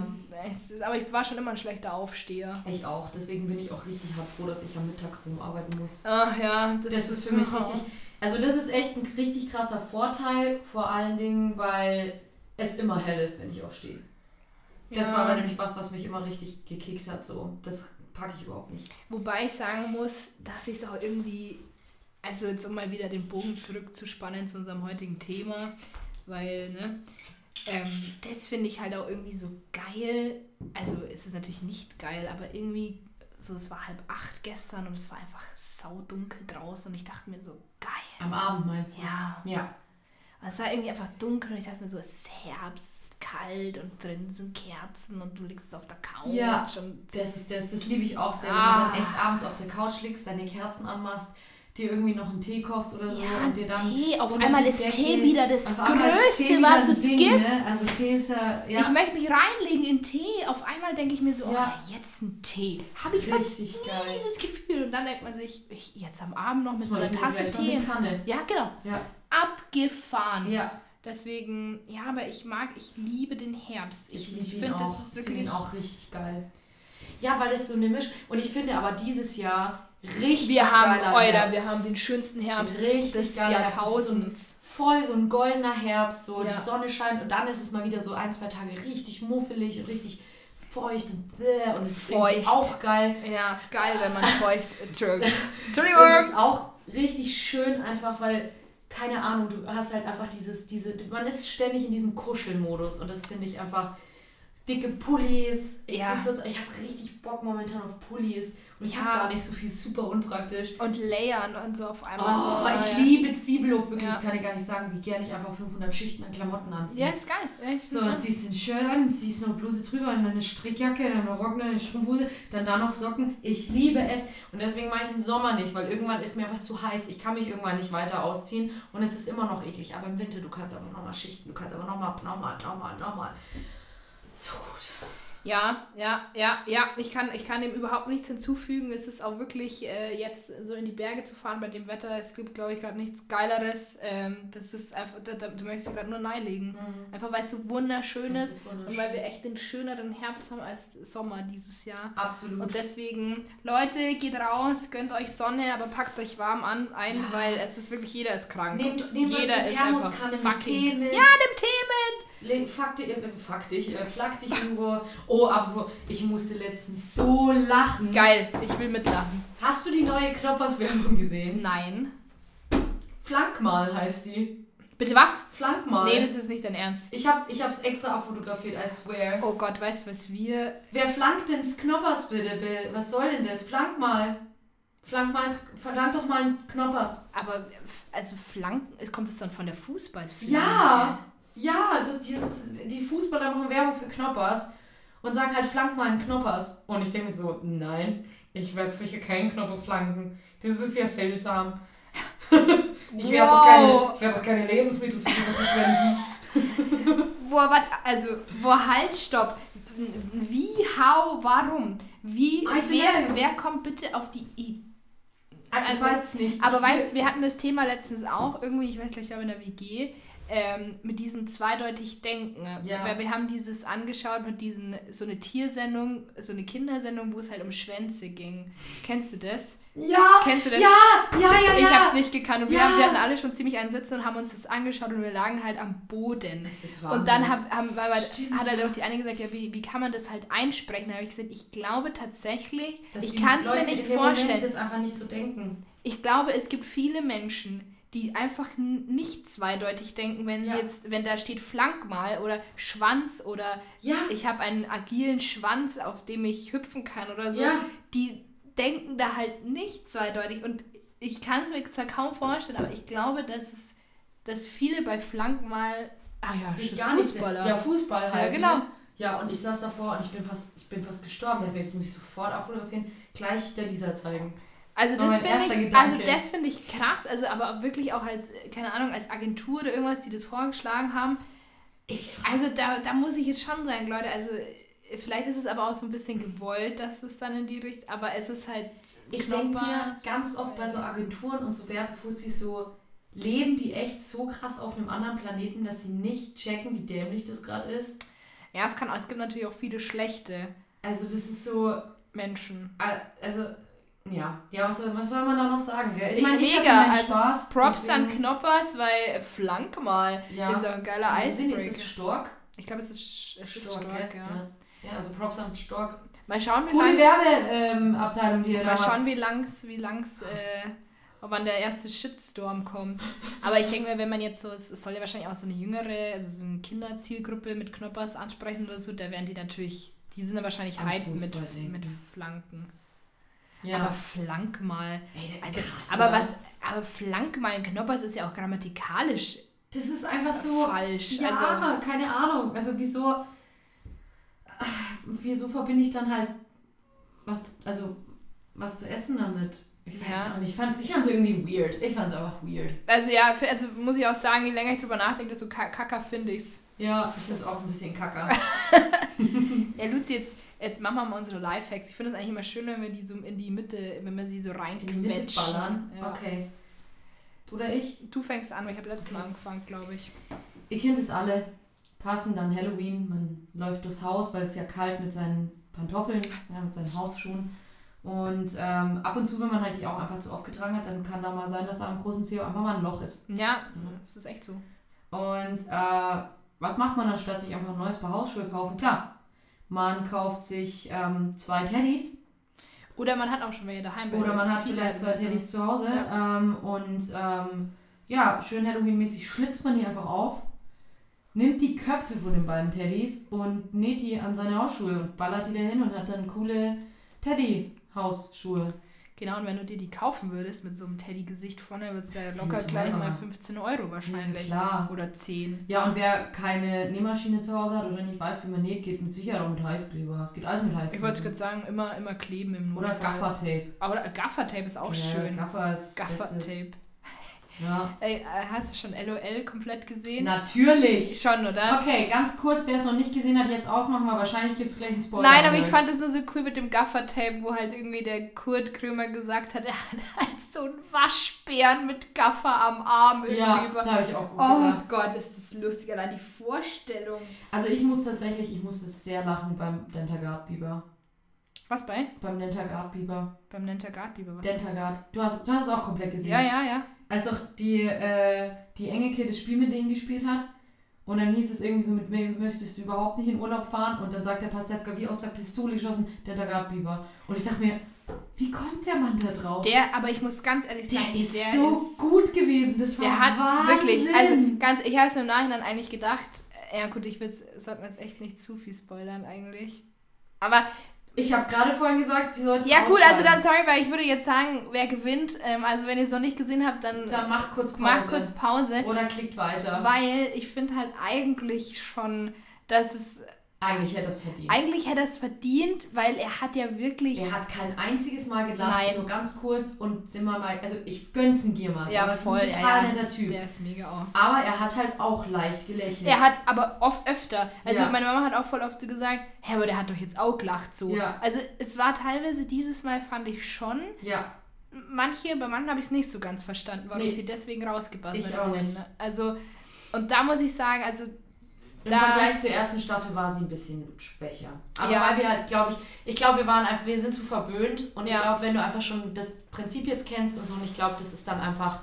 ist, aber ich war schon immer ein schlechter Aufsteher. ich auch. Deswegen bin ich auch richtig hart froh, dass ich am Mittag rumarbeiten muss. Ach ja, das, Das ist für mich richtig. Also, das ist echt ein richtig krasser Vorteil, vor allen Dingen, weil es immer hell ist, wenn ich aufstehe. Das Ja. war aber nämlich was, was mich immer richtig gekickt hat. So, das packe ich überhaupt nicht. Wobei ich sagen muss, dass ich es auch irgendwie, also jetzt um mal wieder den Bogen zurückzuspannen zu unserem heutigen Thema, weil, ne, ähm, das finde ich halt auch irgendwie so geil. Also es ist natürlich nicht geil, aber irgendwie, so es war halb acht gestern und es war einfach saudunkel draußen und ich dachte mir so, geil. Am Abend meinst du? Ja. Ja. Und es war irgendwie einfach dunkel und ich dachte mir so, es ist Herbst, es ist kalt und drin sind Kerzen und du liegst auf der Couch Ja. und Das ist das, das liebe ich auch sehr, Ah. wenn du dann echt abends auf der Couch liegst, deine Kerzen anmachst, dir irgendwie noch einen Tee kochst oder so Ja, und dir dann Tee. Auf einmal ist Decke- Tee wieder das Größte, was es Ding, gibt. Ne? Also Tee ist ja, ja Ich möchte mich reinlegen in Tee. Auf einmal denke ich mir so, Ja. oh, jetzt ein Tee. Habe ich sonst nie geil. dieses Gefühl. Und dann denkt man sich, ich, jetzt am Abend noch mit Jetzt so einer Tasse Tee. eine Kanne. Ja, genau. Ja, Abgefahren. ja. Deswegen, ja, aber ich mag, ich liebe den Herbst. Ich, Ich, ich finde, das ist Ich wirklich. ihn auch richtig geil. Ja, weil das so eine Misch und ich finde aber dieses Jahr richtig wir haben, geiler Euer, Herbst. wir haben den schönsten Herbst Richtig des. Jahrtausends. voll so ein goldener Herbst, so Ja. die Sonne scheint und dann ist es mal wieder so ein, zwei Tage richtig muffelig und richtig feucht und bäh und es ist Feucht. auch geil. Ja, ist geil, wenn man feucht. Entschuldigung. Es ist auch richtig schön einfach, weil keine Ahnung, du hast halt einfach dieses diese man ist ständig in diesem Kuschelmodus und das finde ich einfach dicke Pullis. Ich, Ja. so- ich habe richtig Bock momentan auf Pullis und ich Ja. habe gar nicht so viel, super unpraktisch. Und Layern und so auf Oh, einmal. so, ich ja. liebe Zwiebellook, wirklich. Ich kann dir gar nicht sagen, wie gerne ich einfach 500 Schichten an Klamotten anziehe. Ja, ist geil. Ich So, dann ziehst du ein Shirt an, ziehst noch eine Bluse drüber, dann eine Strickjacke, dann eine dann eine Strumpfhose, dann da noch Socken. Ich liebe es und deswegen mache ich den Sommer nicht, weil irgendwann ist mir einfach zu heiß. Ich kann mich irgendwann nicht weiter ausziehen und es ist immer noch eklig. Aber im Winter, du kannst einfach nochmal schichten, du kannst aber nochmal, nochmal, nochmal, nochmal. So gut. Ja, ja, ja, ja. Ich kann, ich kann dem überhaupt nichts hinzufügen. Es ist auch wirklich äh, jetzt so in die Berge zu fahren bei dem Wetter. Es gibt, glaube ich, gerade nichts Geileres. Ähm, das ist einfach, da, da, du möchtest gerade nur neilegen. Einfach weil es so wunderschön ist ist wunderschön. und weil wir echt den schöneren Herbst haben als Sommer dieses Jahr. Absolut. Und deswegen, Leute, geht raus, gönnt euch Sonne, aber packt euch warm an ein, Ja. weil es ist wirklich, jeder ist krank. Nehmt, nehmt euch jeder eine ist Thermoskanne einfach mit Tee mit. Ja, nimm Tee mit! Fuck dich, äh, fuck dich, äh, flack dich irgendwo. Oh, aber ich musste letztens so lachen. Geil, ich will mitlachen. Hast du die neue Knoppers-Werbung gesehen? Nein. Flankmal heißt sie. Bitte was? Flankmal. Nee, das ist nicht dein Ernst. ich, hab, ich hab's extra abfotografiert, I swear. Oh Gott, weißt du, was wir. Wer flankt denn das Knoppers bitte, bitte? Was soll denn das? Flank mal. Flank, mal, flank doch mal einen Knoppers. Aber also Flanken, kommt es dann von der Fußballflanke? Ja, ja, das, dieses, die Fußballer machen Werbung für Knoppers und sagen halt, flank mal einen Knoppers. Und ich denke so, nein, ich werde sicher keinen Knoppers flanken. Das ist ja seltsam. ich werde wow. doch, keine, werd doch keine Lebensmittel für sowas verschwenden. boah, wat, also, boah, halt, stopp. Wie, how, warum? Wie, wer, wer kommt bitte auf die Idee? Also, ich weiß es nicht. Aber weißt du, wir hatten das Thema letztens auch irgendwie, ich weiß gleich, aber in der WG, ähm, mit diesem zweideutig Denken. Ja. Weil wir haben dieses angeschaut mit diesen, so eine Tiersendung, so eine Kindersendung, wo es halt um Schwänze ging. Kennst du das? Ja! Kennst du das? Ja! Ja, ja, Ich ja. hab's nicht gekannt und ja. wir, haben, wir hatten alle schon ziemlich einen Sitzen und haben uns das angeschaut und wir lagen halt am Boden. Das ist und dann hab, haben, weil, hat halt auch die eine gesagt, ja, wie, wie kann man das halt einsprechen? Da habe ich gesagt, ich glaube tatsächlich, Dass ich kann es mir nicht vorstellen. das einfach nicht so denken. Ich glaube, es gibt viele Menschen, die einfach nicht zweideutig denken, wenn sie ja. jetzt, wenn da steht Flank mal oder Schwanz oder ja. ich habe einen agilen Schwanz, auf dem ich hüpfen kann oder so, ja. die denken da halt nicht zweideutig und ich kann es mir zwar kaum vorstellen, aber ich glaube, dass es, dass viele bei Flank mal, ah ja, sich gar Fußballer. Nicht, ja, Fußball halt. Ja, genau. Ne? Ja, und ich saß davor und ich bin fast, ich bin fast gestorben. Jetzt muss ich sofort abfotografieren, gleich der Lisa zeigen. Also das finde ich, also das finde ich krass, also aber wirklich auch als, keine Ahnung, als Agentur oder irgendwas, die das vorgeschlagen haben. Ich, also da, da muss ich jetzt schon sagen, Leute, also vielleicht ist es aber auch so ein bisschen gewollt, dass es dann in die Richtung, aber es ist halt. Ich denke mir ganz oft bei so Agenturen und so Werbefuzis so, leben die echt so krass auf einem anderen Planeten, dass sie nicht checken, wie dämlich das gerade ist. Ja, es kann, es gibt natürlich auch viele schlechte. Also das ist so Menschen. Also ja, ja was, soll, was soll man da noch sagen? Ich meine, ich Mega, hatte also Spaß. Props deswegen... an Knoppers, weil Flank mal ja. ist ja ein geiler Eisbreak. Ist es Stork? Ich glaube, es ist, es ist Stork, Stork ja. ja. ja. also Props an Stork. Mal schauen, wie Coole Werbeabteilung, ähm, die ihr Mal schauen, wie lang's, wie lang's, äh, wann der erste Shitstorm kommt. Aber ich denke mir, wenn man jetzt so, es soll ja wahrscheinlich auch so eine jüngere, also so eine Kinderzielgruppe mit Knoppers ansprechen oder so, da werden die natürlich, die sind ja wahrscheinlich hype mit, mit Flanken. Ja. Aber flank mal. Ey, also, krass, aber was, aber flank mal in Knoppers ist ja auch grammatikalisch. Das ist einfach so falsch. Ja, also, keine Ahnung. Also wieso, wieso verbinde ich dann halt was, also was zu essen damit? Ich weiß ja. auch nicht. Ich fand es irgendwie weird. Ich fand es einfach weird. Also ja, also muss ich auch sagen, je länger ich drüber nachdenke, desto kacker finde ich es. Ja, ich finde es auch ein bisschen kacker. ja, Luzi, jetzt, jetzt machen wir mal unsere Lifehacks. Ich finde es eigentlich immer schön, wenn wir die so in die Mitte, wenn wir sie so reinquetschen. Ja. Okay. Du oder ich? Du fängst an, weil ich habe letztes Mal angefangen, glaube ich. Ihr kennt es alle. Passen dann Halloween, man läuft durchs Haus, weil es ja kalt mit seinen Pantoffeln, ja, mit seinen Hausschuhen. Und ähm, ab und zu, wenn man halt die auch einfach zu oft getragen hat, dann kann da mal sein, dass da am großen Zeh einfach mal ein Loch ist. Ja, das ist echt so. Und äh, was macht man, anstatt sich einfach ein neues Paar Hausschuhe kaufen? Klar, man kauft sich ähm, zwei Teddys. Oder man hat auch schon welche daheim. Oder man hat vielleicht zwei Teddys zu Hause. Ja. Ähm, und ähm, ja, schön Halloween-mäßig schlitzt man die einfach auf, nimmt die Köpfe von den beiden Teddys und näht die an seine Hausschuhe und ballert die da hin und hat dann coole Teddy-Hausschuhe. Genau, und wenn du dir die kaufen würdest mit so einem Teddy-Gesicht vorne, wird es ja locker gleich mal 15 Euro wahrscheinlich. Ja, klar. Oder 10. Ja, und wer keine Nähmaschine zu Hause hat oder nicht weiß, wie man näht, geht mit Sicherheit auch mit Heißkleber. Es geht alles mit Heißkleber. Ich wollte es gerade sagen, immer, immer kleben im Notfall. Oder Gaffertape. Aber Gaffertape ist auch ja, schön. Gaffer ist Gaffertape. Ja. Ey, äh, hast du schon LOL komplett gesehen? Natürlich. Schon, oder? Okay, ganz kurz, wer es noch nicht gesehen hat, jetzt ausmachen, weil wahrscheinlich gibt es gleich einen Spoiler. Nein, aber ich fand es nur so cool mit dem Gaffer-Tape, wo halt irgendwie der Kurt Krömer gesagt hat, er hat halt so einen Waschbären mit Gaffer am Arm irgendwie. Ja, da habe ich auch gut Oh gedacht. Gott, ist das lustig, allein die Vorstellung. Also ich muss tatsächlich, ich musste sehr lachen beim Dentagard Biber. Was bei? Beim Dentagard Biber. Beim Dentagard Biber, was? Dentagard. Du hast, du hast es auch komplett gesehen. Ja, ja, ja als auch die, äh, die Engelke das Spiel mit denen gespielt hat. Und dann hieß es irgendwie so, mit wem möchtest du überhaupt nicht in Urlaub fahren? Und dann sagt der Pastewka, wie aus der Pistole geschossen, der Dagard Biber. Und ich dachte mir, wie kommt der Mann da drauf? Der, aber ich muss ganz ehrlich sagen, der ist der so ist, gut gewesen. Das war der hat Wahnsinn. wirklich, also ganz, ich habe es im Nachhinein eigentlich gedacht, ja gut, ich sollte mir jetzt echt nicht zu viel spoilern eigentlich. Aber Ich habe gerade vorhin gesagt, die sollten Ja gut, also dann sorry, weil ich würde jetzt sagen, wer gewinnt. Ähm, also wenn ihr es noch nicht gesehen habt, dann, Dann macht kurz Pause. macht kurz Pause. Oder klickt weiter. Weil ich finde halt eigentlich schon, dass es... Eigentlich hätte er es verdient. Eigentlich hätte er es verdient, weil er hat ja wirklich... er hat kein einziges Mal gelacht, Nein. nur ganz kurz und sind wir mal, also ich gönn's ein Giermann, ja, aber voll. ist ein total ja, netter Typ. Der ist mega auch. Aber er hat halt auch leicht gelächelt. Er hat aber oft öfter. Also Ja. meine Mama hat auch voll oft so gesagt, hä, aber der hat doch jetzt auch gelacht so. Ja. Also es war teilweise dieses Mal fand ich schon. Ja, Manche, bei manchen habe ich es nicht so ganz verstanden, warum Nee. sie deswegen wurden. nicht. ne? Also, und da muss ich sagen, also im Da- Vergleich zur ersten Staffel war sie ein bisschen schwächer. Aber Ja. weil wir halt, glaube ich, ich glaube, wir waren einfach, wir sind zu verwöhnt und Ja. ich glaube, wenn du einfach schon das Prinzip jetzt kennst und so, und ich glaube, das ist dann einfach,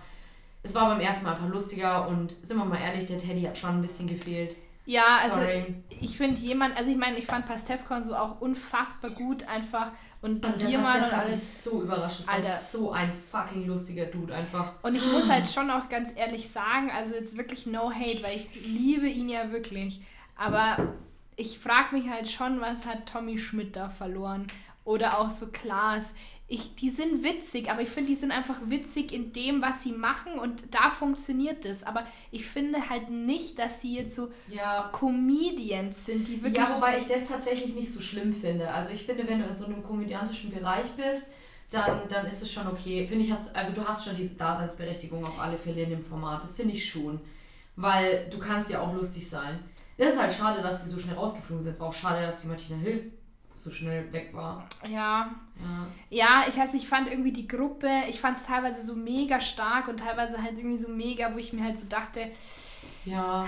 es war beim ersten Mal einfach lustiger und sind wir mal ehrlich, der Teddy hat schon ein bisschen gefehlt. ja, also Sorry. ich finde jemand, also ich meine, ich fand Pastefkon so auch unfassbar gut einfach und Also Diermann und alles. so überrascht. Das Alter. war so ein fucking lustiger Dude einfach. Und ich muss halt schon auch ganz ehrlich sagen, also jetzt wirklich no hate, weil ich liebe ihn ja wirklich. Aber ich frage mich halt schon, was hat Tommy Schmidt da verloren? Oder auch so Klaas. Ich, die sind witzig, aber ich finde, die sind einfach witzig in dem, was sie machen und da funktioniert es. Aber ich finde halt nicht, dass sie jetzt so Ja, Comedians sind, die wirklich. Ja, wobei ich das tatsächlich nicht so schlimm finde. Also ich finde, wenn du in so einem komödiantischen Bereich bist, dann, dann ist es schon okay. Finde ich, hast, also du hast schon diese Daseinsberechtigung auf alle Fälle in dem Format. Das finde ich schon. Weil du kannst ja auch lustig sein. Es ist halt schade, dass sie so schnell rausgeflogen sind. War auch schade, dass die Martina Hill so schnell weg war. Ja. Ja, ich weiß, nicht, ich fand irgendwie die Gruppe, ich fand es teilweise so mega stark und teilweise halt irgendwie so mega, wo ich mir halt so dachte, Ja.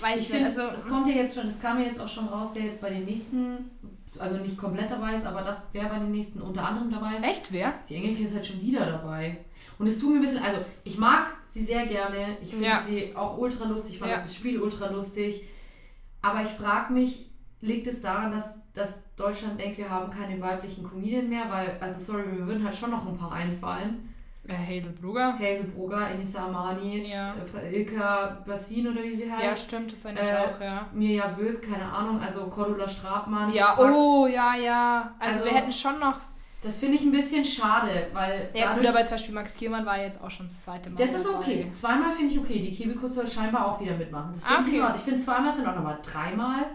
weiß Ich nicht, finde, also es kommt ja jetzt schon, es kam ja jetzt auch schon raus, wer jetzt bei den nächsten, also nicht komplett dabei ist, aber das, wer bei den nächsten unter anderem dabei ist. echt wer? Die Engelke ist halt schon wieder dabei. Und es tut mir ein bisschen, also ich mag sie sehr gerne. Ich finde Ja. sie auch ultra lustig. Ich fand Ja. auch das Spiel ultra lustig. Aber ich frage mich, liegt es daran, dass, dass Deutschland denkt, wir haben keine weiblichen Comedien mehr? Weil, also sorry, mir würden halt schon noch ein paar einfallen. Äh, Hazel Brugger. Hazel Brugger, Enisa Amani, Ja. äh, Ilka Bassin oder wie sie Ja, heißt. stimmt, das fand ich Äh, auch, ja. Mirja Bös, keine Ahnung, also Cordula Strabmann. Ja, Frag- oh, ja, ja. Also, Also, wir hätten schon noch. Das finde ich ein bisschen schade, weil. Ja, gut, aber zum Beispiel Max Kiermann war jetzt auch schon das zweite Mal. Das ist dabei. okay. Zweimal finde ich okay. Die Kibikus soll scheinbar auch wieder mitmachen. Das finde Ah, ich okay. in Ordnung. Ich finde zweimal sind auch aber dreimal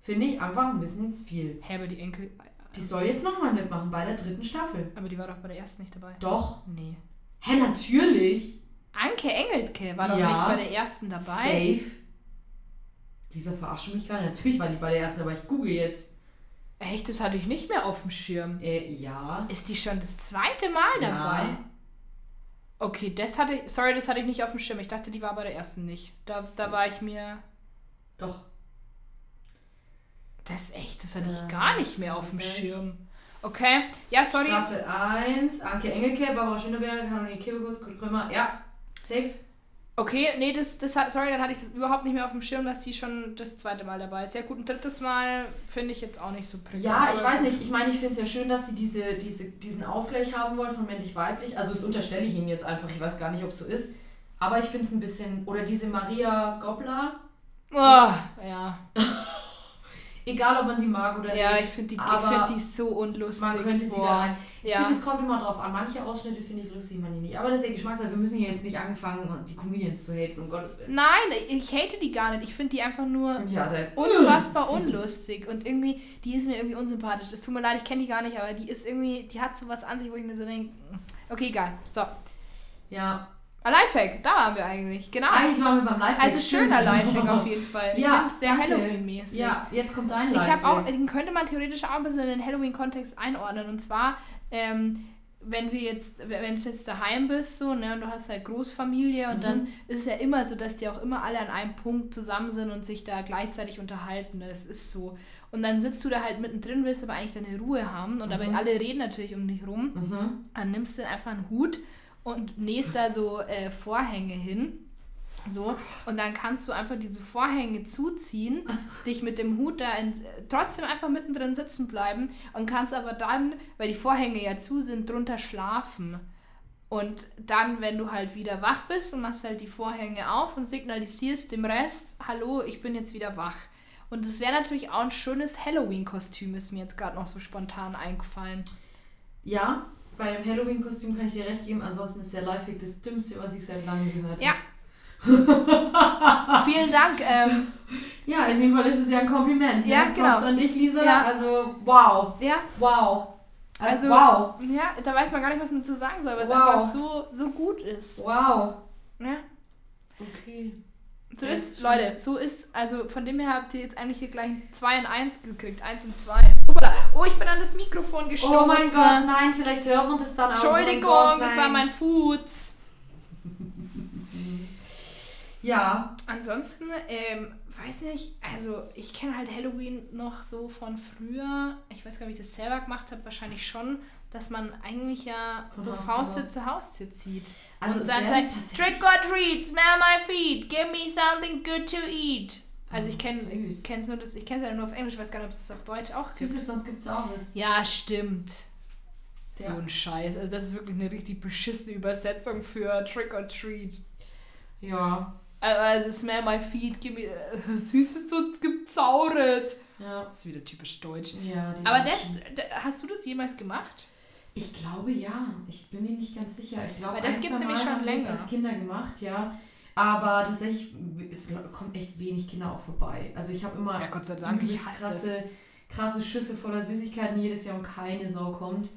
finde ich einfach ein bisschen zu viel. Hä, aber die Enkel. Die soll jetzt nochmal mitmachen bei der dritten Staffel. Aber die war doch bei der ersten nicht dabei. Doch. Nee. Hä, natürlich. Anke Engelke war doch Ja. nicht bei der ersten dabei. Safe. Lisa verarscht mich gar nicht. Natürlich war die bei der ersten, aber ich google jetzt. Echt, das hatte ich nicht mehr auf dem Schirm. Äh, ja. Ist die schon das zweite Mal Ja. dabei? Okay, das hatte ich. Sorry, das hatte ich nicht auf dem Schirm. Ich dachte, die war bei der ersten nicht. Da, da war ich mir. Doch. Das ist echt, das hatte ich gar nicht mehr auf dem? Schirm. Okay, ja, sorry. Staffel 1. Anke Engelke, Barbara Schöneberger, Caroline Kibikus, Kurt Krömer. Ja. Safe. Okay, nee, das, das hat, sorry, dann hatte ich das überhaupt nicht mehr auf dem Schirm, dass die schon das zweite Mal dabei ist. Ja gut, ein drittes Mal finde ich jetzt auch nicht so prickelnd. Ja, ich weiß nicht. Ich meine, ich finde es ja schön, dass sie diese, diese, diesen Ausgleich haben wollen von männlich-weiblich. Also das unterstelle ich ihnen jetzt einfach. Ich weiß gar nicht, ob es so ist. Aber ich finde es ein bisschen... Oder diese Maria Gobbler. Oh, ja, Egal, ob man sie mag oder ja, nicht. ich finde die, find die so unlustig. Man könnte sie Boah. da rein. Ich Ja. finde, es kommt immer drauf an. Manche Ausschnitte finde ich lustig, manche nicht. Aber das ist ja Geschmackssache. Wir müssen hier jetzt nicht anfangen, die Comedians zu haten, um Gottes Willen. Nein, ich hate die gar nicht. Ich finde die einfach nur Ja, unfassbar unlustig und irgendwie, die ist mir irgendwie unsympathisch. Es tut mir leid, ich kenne die gar nicht, aber die ist irgendwie, die hat sowas an sich, wo ich mir so denke, okay, egal. So, Ja. Ein Lifehack, da waren wir eigentlich, genau. Eigentlich waren wir beim Live. also schöner Lifehack auf jeden Fall. Ich Ja, sehr. Halloween-mäßig. Ja, jetzt kommt dein Ich habe Lifehack. auch, den könnte man theoretisch auch ein bisschen in den Halloween-Kontext einordnen. Und zwar, ähm, wenn wir jetzt, wenn du jetzt daheim bist, so, ne, und du hast halt Großfamilie und Mhm. dann ist es ja immer so, dass die auch immer alle an einem Punkt zusammen sind und sich da gleichzeitig unterhalten. Das ist so. Und dann sitzt du da halt mittendrin, willst aber eigentlich deine Ruhe haben und aber Mhm. alle reden natürlich um dich rum. Mhm. Dann nimmst du einfach einen Hut und nähst da so äh, Vorhänge hin. So, und dann kannst du einfach diese Vorhänge zuziehen, dich mit dem Hut da in, trotzdem einfach mittendrin sitzen bleiben und kannst aber dann, weil die Vorhänge ja zu sind, drunter schlafen. Und dann, wenn du halt wieder wach bist und machst halt die Vorhänge auf und signalisierst dem Rest, hallo, ich bin jetzt wieder wach. Und es wäre natürlich auch ein schönes Halloween-Kostüm, ist mir jetzt gerade noch so spontan eingefallen. Ja, bei dem Halloween-Kostüm kann ich dir recht geben. Ansonsten ist der Lifehack das Dümmste, was ich seit langem gehört habe. Ja. Vielen Dank. Ähm, Ja, in dem Fall ist es ja ein Kompliment. Ja, ne? genau. Props an dich, Lisa. Ja. Also, wow. ja, Wow. Also- wow. ja, da weiß man gar nicht, was man zu sagen soll, weil es Wow. einfach so, so gut ist. Wow. Ja. Okay. So ist, Leute, so ist, also von dem her habt ihr jetzt eigentlich hier gleich 2 in 1 gekriegt, 1 in 2. Hoppala. Oh, ich bin an das Mikrofon gestoßen. Oh mein Gott, nein, vielleicht hört man das dann auch. Entschuldigung, oh Gott, das war mein Fuß. Ja, Ansonsten, ähm, weiß nicht, also ich kenne halt Halloween noch so von früher. Ich weiß gar nicht, wie ich das selber gemacht habe, wahrscheinlich schon, dass man eigentlich ja Von so Haus zu Faustür Haus. zu Haustür zieht. Also und dann sagt, Trick or treat, smell my feet, give me something good to eat. Also ich kenne süß. es nur das, ich kenne es ja nur auf Englisch, weiß gar nicht, ob es auf Deutsch auch gibt. Süßes, sonst gibt es auch was. Ja, stimmt. So Ja. ein Scheiß. Also das ist wirklich eine richtig beschissene Übersetzung für Trick or Treat. Ja. Also smell my feet, give me äh, süßes und gezauret. Ja. Das ist wieder typisch deutsch. ja Aber das, da- hast du das jemals gemacht? Ich glaube ja. Ich bin mir nicht ganz sicher. Ich glaube, das gibt's zwei nämlich schon es länger. als Kinder gemacht, ja. Aber tatsächlich es kommen echt wenig Kinder auch vorbei. Also ich habe immer Ja, Gott sei Dank, ich hasse krasse, krasse Schüsse voller Süßigkeiten jedes Jahr und keine Sau kommt.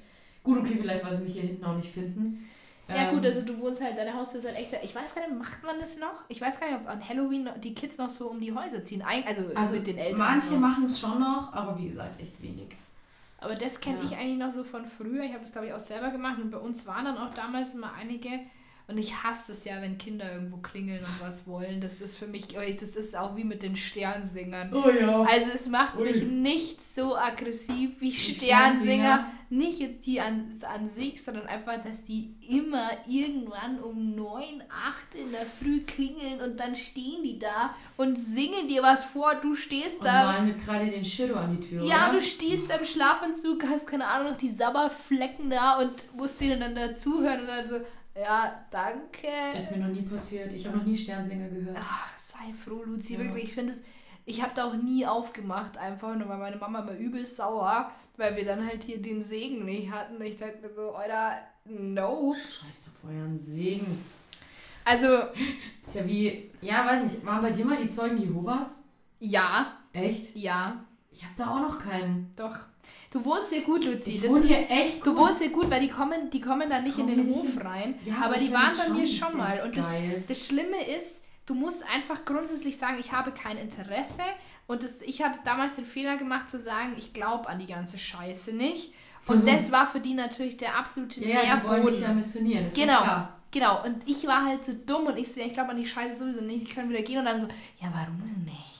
Gut, okay, vielleicht, weil sie mich hier hinten auch nicht finden. Ja Ähm, gut, also du wohnst halt, deine Haustür ist halt echt, ich weiß gar nicht, macht man das noch? Ich weiß gar nicht, ob an Halloween die Kids noch so um die Häuser ziehen. Also, Also mit den Eltern. manche machen es schon noch, aber wie gesagt, echt wenig. Aber das kenne Ja. ich eigentlich noch so von früher. Ich habe das, glaube ich, auch selber gemacht. Und bei uns waren dann auch damals immer einige. Und ich hasse es ja, wenn Kinder irgendwo klingeln und was wollen. Das ist für mich, das ist auch wie mit den Sternsingern. Oh ja. Also es macht Ui. mich nicht so aggressiv wie Sternsinger. Sternsinger. Nicht jetzt die an, an sich, sondern einfach, dass die immer irgendwann um 9, 8 in der Früh klingeln und dann stehen die da und singen dir was vor. Du stehst Und da. malen mit gerade den Shiro an die Tür, Ja, oder? du stehst am Schlafanzug, hast keine Ahnung, noch die Sabberflecken da und musst denen dann dazuhören und dann so, ja, danke. Ist mir noch nie passiert. Ich habe noch nie Sternsinger gehört. Ach, sei froh, Luzi, Ja. wirklich. Ich finde es, ich habe da auch nie aufgemacht, einfach nur, weil meine Mama immer übel sauer, weil wir dann halt hier den Segen nicht hatten. Ich dachte mir so, Alter, no. Scheiße, auf euren Segen. Also, Ist ja wie, ja, weiß nicht, waren bei dir mal die Zeugen Jehovas? ja, Echt? ja, Ich habe da auch noch keinen. doch. Du wohnst hier gut, Luzi. Ich wohne hier echt Du gut. wohnst hier gut, weil die kommen, die kommen da nicht in Kommen den hier nicht Hof rein. Ja, aber die waren bei mir schon mal. Und das, das Schlimme ist, du musst einfach grundsätzlich sagen, ich habe kein Interesse. Und das, ich habe damals den Fehler gemacht zu sagen, ich glaube an die ganze Scheiße nicht. Und das war für die natürlich der absolute ja, ja, die wollen dich ja Nährboden. missionieren. Genau. Genau, und ich war halt so dumm und ich sehe, ich glaube an die Scheiße sowieso nicht, ich kann wieder gehen und dann so, ja, warum denn nicht?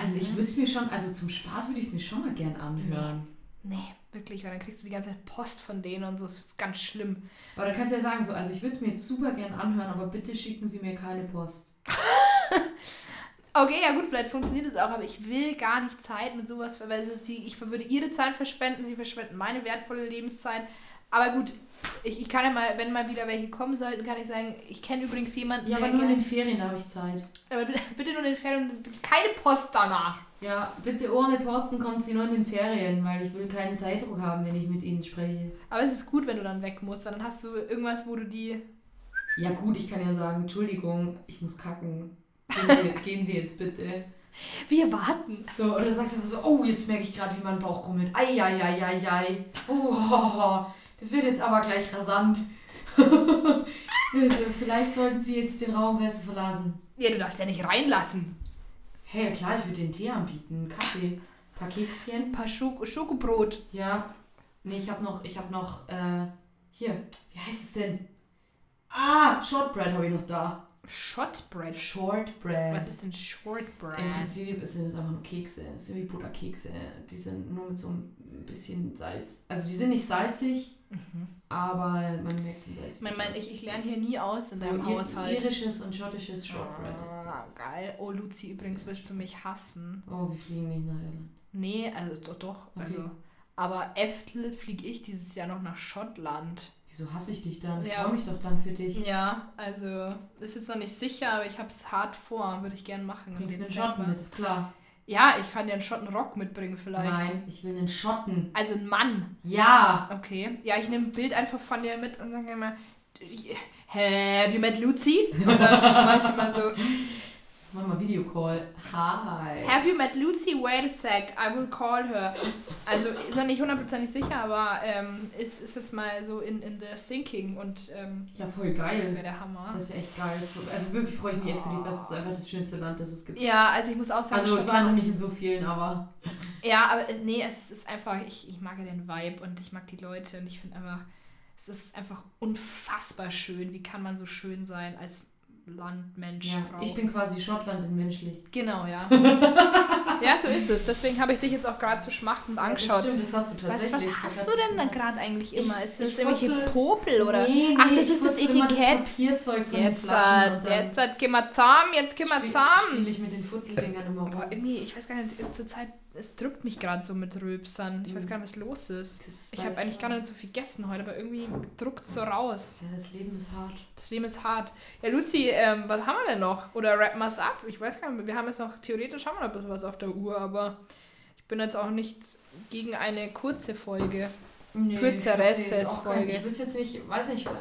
Also ich würde es mir schon, also zum Spaß würde ich es mir schon mal gern anhören. Nee, wirklich, weil dann kriegst du die ganze Zeit Post von denen und so, das ist ganz schlimm. Aber dann kannst du ja sagen, so, also ich würde es mir jetzt super gern anhören, aber bitte schicken Sie mir keine Post. Okay, ja gut, vielleicht funktioniert es auch, aber ich will gar nicht Zeit mit sowas, weil es ist die, ich würde ihre Zeit verschwenden, sie verschwenden meine wertvolle Lebenszeit. Aber gut, ich, ich kann ja mal, wenn mal wieder welche kommen sollten, kann ich sagen, ich kenne übrigens jemanden, Ja, aber der nur in den Ferien habe ich Zeit. aber bitte, nur in den Ferien und keine Post danach. Ja, bitte ohne Posten kommt sie nur in den Ferien, weil ich will keinen Zeitdruck haben, wenn ich mit ihnen spreche. Aber es ist gut, wenn du dann weg musst, weil dann hast du irgendwas, wo du die. Ja gut, ich kann ja sagen, Entschuldigung, ich muss kacken. Gehen Sie, gehen sie jetzt bitte. Wir warten. So, oder sagst du einfach so, oh, jetzt merke ich gerade, wie mein Bauch rummelt. Eieieiei. Oh, das wird jetzt aber gleich rasant. also, vielleicht sollten Sie jetzt den Raum besser verlassen. Ja, du darfst ja nicht reinlassen. Hey, ja klar, ich würde den Tee anbieten, Kaffee, ein paar Kekschen. Ein paar Schoko Schokobrot. Ja. Nee, ich habe noch, ich habe noch, äh, hier, wie heißt es denn? Ah, Shortbread habe ich noch da. Shotbread. Shortbread. Was ist denn Shortbread? Im Prinzip sind es einfach nur Kekse. Sind wie Butterkekse. Die sind nur mit so ein bisschen Salz. Also die sind nicht salzig, aber man merkt den Salz. Ich meine, mein, ich, ich lerne hier nie aus in so deinem Haushalt. irisches und schottisches Shortbread ist Ah, das. geil. Oh, Luzi, übrigens wirst du mich hassen. Oh, wir fliegen nicht nach Irland. Nee, also doch, doch. Okay. Also, aber Eftel fliege ich dieses Jahr noch nach Schottland. Wieso hasse ich dich dann? Ich Ja. freue mich doch dann für dich. Ja, also ist jetzt noch nicht sicher, aber ich habe es hart vor. Würde ich gerne machen. Bringst einen Dezember. Schotten mit, ist klar. Ja, ich kann dir einen Schotten Rock mitbringen vielleicht. Nein, ich will einen Schotten. Also ein Mann. Ja. Okay. Ja, ich nehme ein Bild einfach von dir mit und sage immer, Have you met Lucy? Und dann mache ich immer so, Mach mal Videocall. Hi. Have you met Lucy? Wait a sec, I will call her. Also ist er nicht hundertprozentig sicher, aber ähm, ist, ist jetzt mal so in, in the thinking und ähm, Ja, voll geil. das wäre der Hammer. Das wäre echt geil. Also wirklich freue ich mich echt für dich, weil es ist einfach das schönste Land, das es gibt. ja, also ich muss auch sagen, Also ich war noch nicht in so vielen, aber Ja, aber äh, nee, es ist, ist einfach, ich, ich mag ja den Vibe und ich mag die Leute und ich finde einfach, es ist einfach unfassbar schön. Wie kann man so schön sein als Land, Mensch, ja, Frau? ich bin quasi Schottland in menschlich. genau, ja. ja, so ist es. Deswegen habe ich dich jetzt auch gerade so schmachtend Das angeschaut. stimmt, das hast du Was, tatsächlich. was hast Das du hat- denn da gerade eigentlich immer? Ist das irgendwelche Popel oder? Nee, nee, Ach, das ist das Etikett. Papierzeug von den Jetzt, Flaschen äh, dann jetzt äh, gehen wir zusammen, jetzt gehen wir spiel- zusammen. spiele ich mit den Futzeldingern immer rum. Boah, irgendwie, ich weiß gar nicht, zur Zeit, es drückt mich gerade so mit Rülpsern. Ich weiß gar nicht, was los ist. Das Ich habe eigentlich gar nicht so viel gegessen heute, aber irgendwie druckt so raus. Ja, das Leben ist hart. Das Leben ist hart. Ja, Luzi, ähm, was haben wir denn noch? Oder rappen wir es ab? Ich weiß gar nicht, wir haben jetzt noch, theoretisch haben wir noch ein bisschen was auf der Uhr, aber ich bin jetzt auch nicht gegen eine kurze Folge. Nee, Kürzere auch Folge. Ich wüsste jetzt nicht, weiß nicht, an,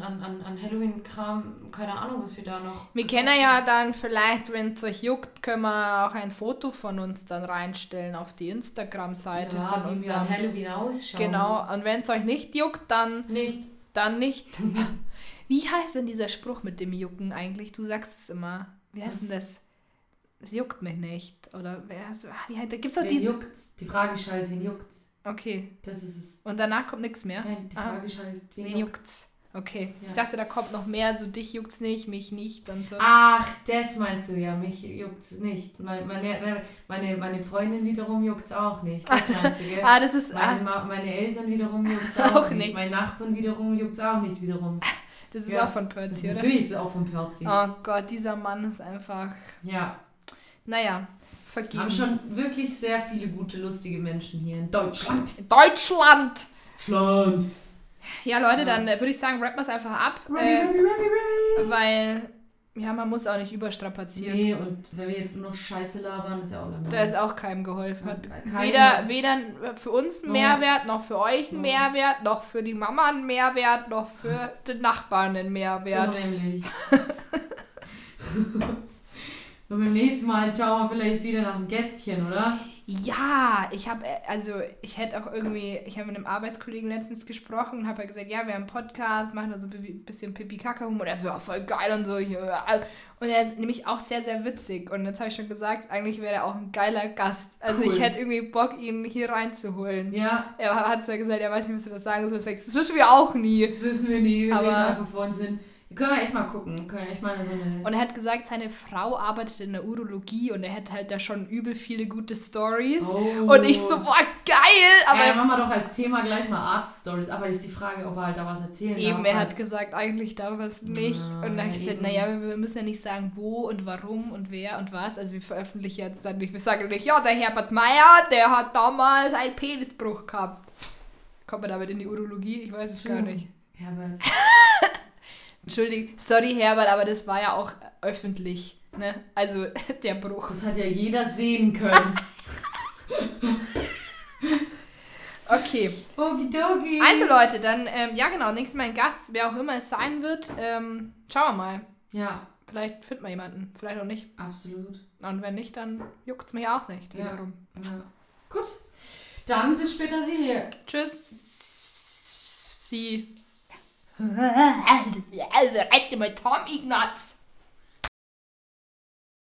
an, an, an, Halloween-Kram, keine Ahnung, was wir da noch. Wir können ja dann vielleicht, wenn es euch juckt, können wir auch ein Foto von uns dann reinstellen auf die Instagram-Seite ja, von wie wir an unserem. Halloween ausschauen. Genau, und wenn es euch nicht juckt, dann, Nicht. dann nicht. Wie heißt denn dieser Spruch mit dem Jucken eigentlich? Du sagst es immer. Wie heißt Was? denn das? Es juckt mich nicht. Oder wer heißt, ah, wie heißt, da gibt's doch Wen diese. juckt's? Die Frage ist halt, wen juckt's? Okay. Das ist es. Und danach kommt nichts mehr. Nein, die Ah. Frage ist halt, wen, Wen juckt's? Okay. Ja. Ich dachte, da kommt noch mehr, so dich juckt's nicht, mich nicht und so. Ach, das meinst du ja, mich juckt's nicht. Meine, meine, meine, meine Freundin wiederum juckt's auch nicht. Das meinst du, gell? Ah, das ist. Meine, Ah, meine Eltern wiederum juckt's auch, Auch nicht. nicht. Mein Nachbarn wiederum juckt's auch nicht wiederum. das ist ja. auch von Percy, oder? natürlich ist es auch von Percy. Oh Gott, dieser Mann ist einfach. Ja, Naja, vergeben. haben schon wirklich sehr viele gute, lustige Menschen hier in Deutschland. Deutschland! Deutschland. Ja, Leute, dann äh, würde ich sagen, rappen wir es einfach ab. Remy, Äh, Remy, Remy, Remy. weil, ja, man muss auch nicht überstrapazieren. Nee, und wenn wir jetzt nur noch Scheiße labern, ist ja auch langweilig. Da ist auch keinem geholfen. Hat weder, weder für uns ein No. Mehrwert, noch für euch ein No. Mehrwert, noch für die Mama ein Mehrwert, noch für den Nachbarn ein Mehrwert. So nämlich. Beim nächsten Mal schauen wir vielleicht wieder nach einem Gästchen, oder? Ja, ich habe, also ich hätte auch irgendwie, ich habe mit einem Arbeitskollegen letztens gesprochen und habe halt gesagt, ja, wir haben einen Podcast, machen da so ein bisschen Pipi-Kaka-Humor. Und er so, ja, voll geil und so. ja. Und er ist nämlich auch sehr, sehr witzig. Und jetzt habe ich schon gesagt, eigentlich wäre er auch ein geiler Gast. Also Cool. ich hätte irgendwie Bock, ihn hier reinzuholen. Ja, Er hat ja gesagt, er weiß nicht, was er das sagen soll. Das wissen wir auch nie. das wissen wir nie. Wir Aber- reden einfach vor uns Wir können ja echt mal gucken. Wir können echt mal so eine. Und er hat gesagt, seine Frau arbeitet in der Urologie und er hätte halt da schon übel viele gute Stories. Oh. Und ich so, boah, geil! Aber ja, machen wir doch als Thema gleich mal Arzt-Stories. Aber ist die Frage, ob er halt da was erzählen Eben, darf. er hat gesagt, eigentlich darf er es nicht. Ah, und dann habe ich gesagt, naja, wir müssen ja nicht sagen, wo und warum und wer und was. Also wir veröffentlichen jetzt dann nicht, wir sagen nicht, ja, der Herbert Meyer, der hat damals einen Penisbruch gehabt. Kommt man damit in die Urologie? Ich weiß es gar Hm. nicht. Herbert. Entschuldigung, sorry Herbert, aber das war ja auch öffentlich. Ne? Also der Bruch. Das hat ja jeder sehen können. Okay. Okidoki. Also Leute, dann, ähm, ja genau, nächstes Mal ein Gast, wer auch immer es sein wird. Ähm, schauen wir mal. Ja, Vielleicht finden wir jemanden, vielleicht auch nicht. absolut. Und wenn nicht, dann juckt es mich auch nicht Ja. wiederum. Ja. Gut. Dann bis später, Silje. Tschüss. Sie. Det er rigtig med Tom Ignatz.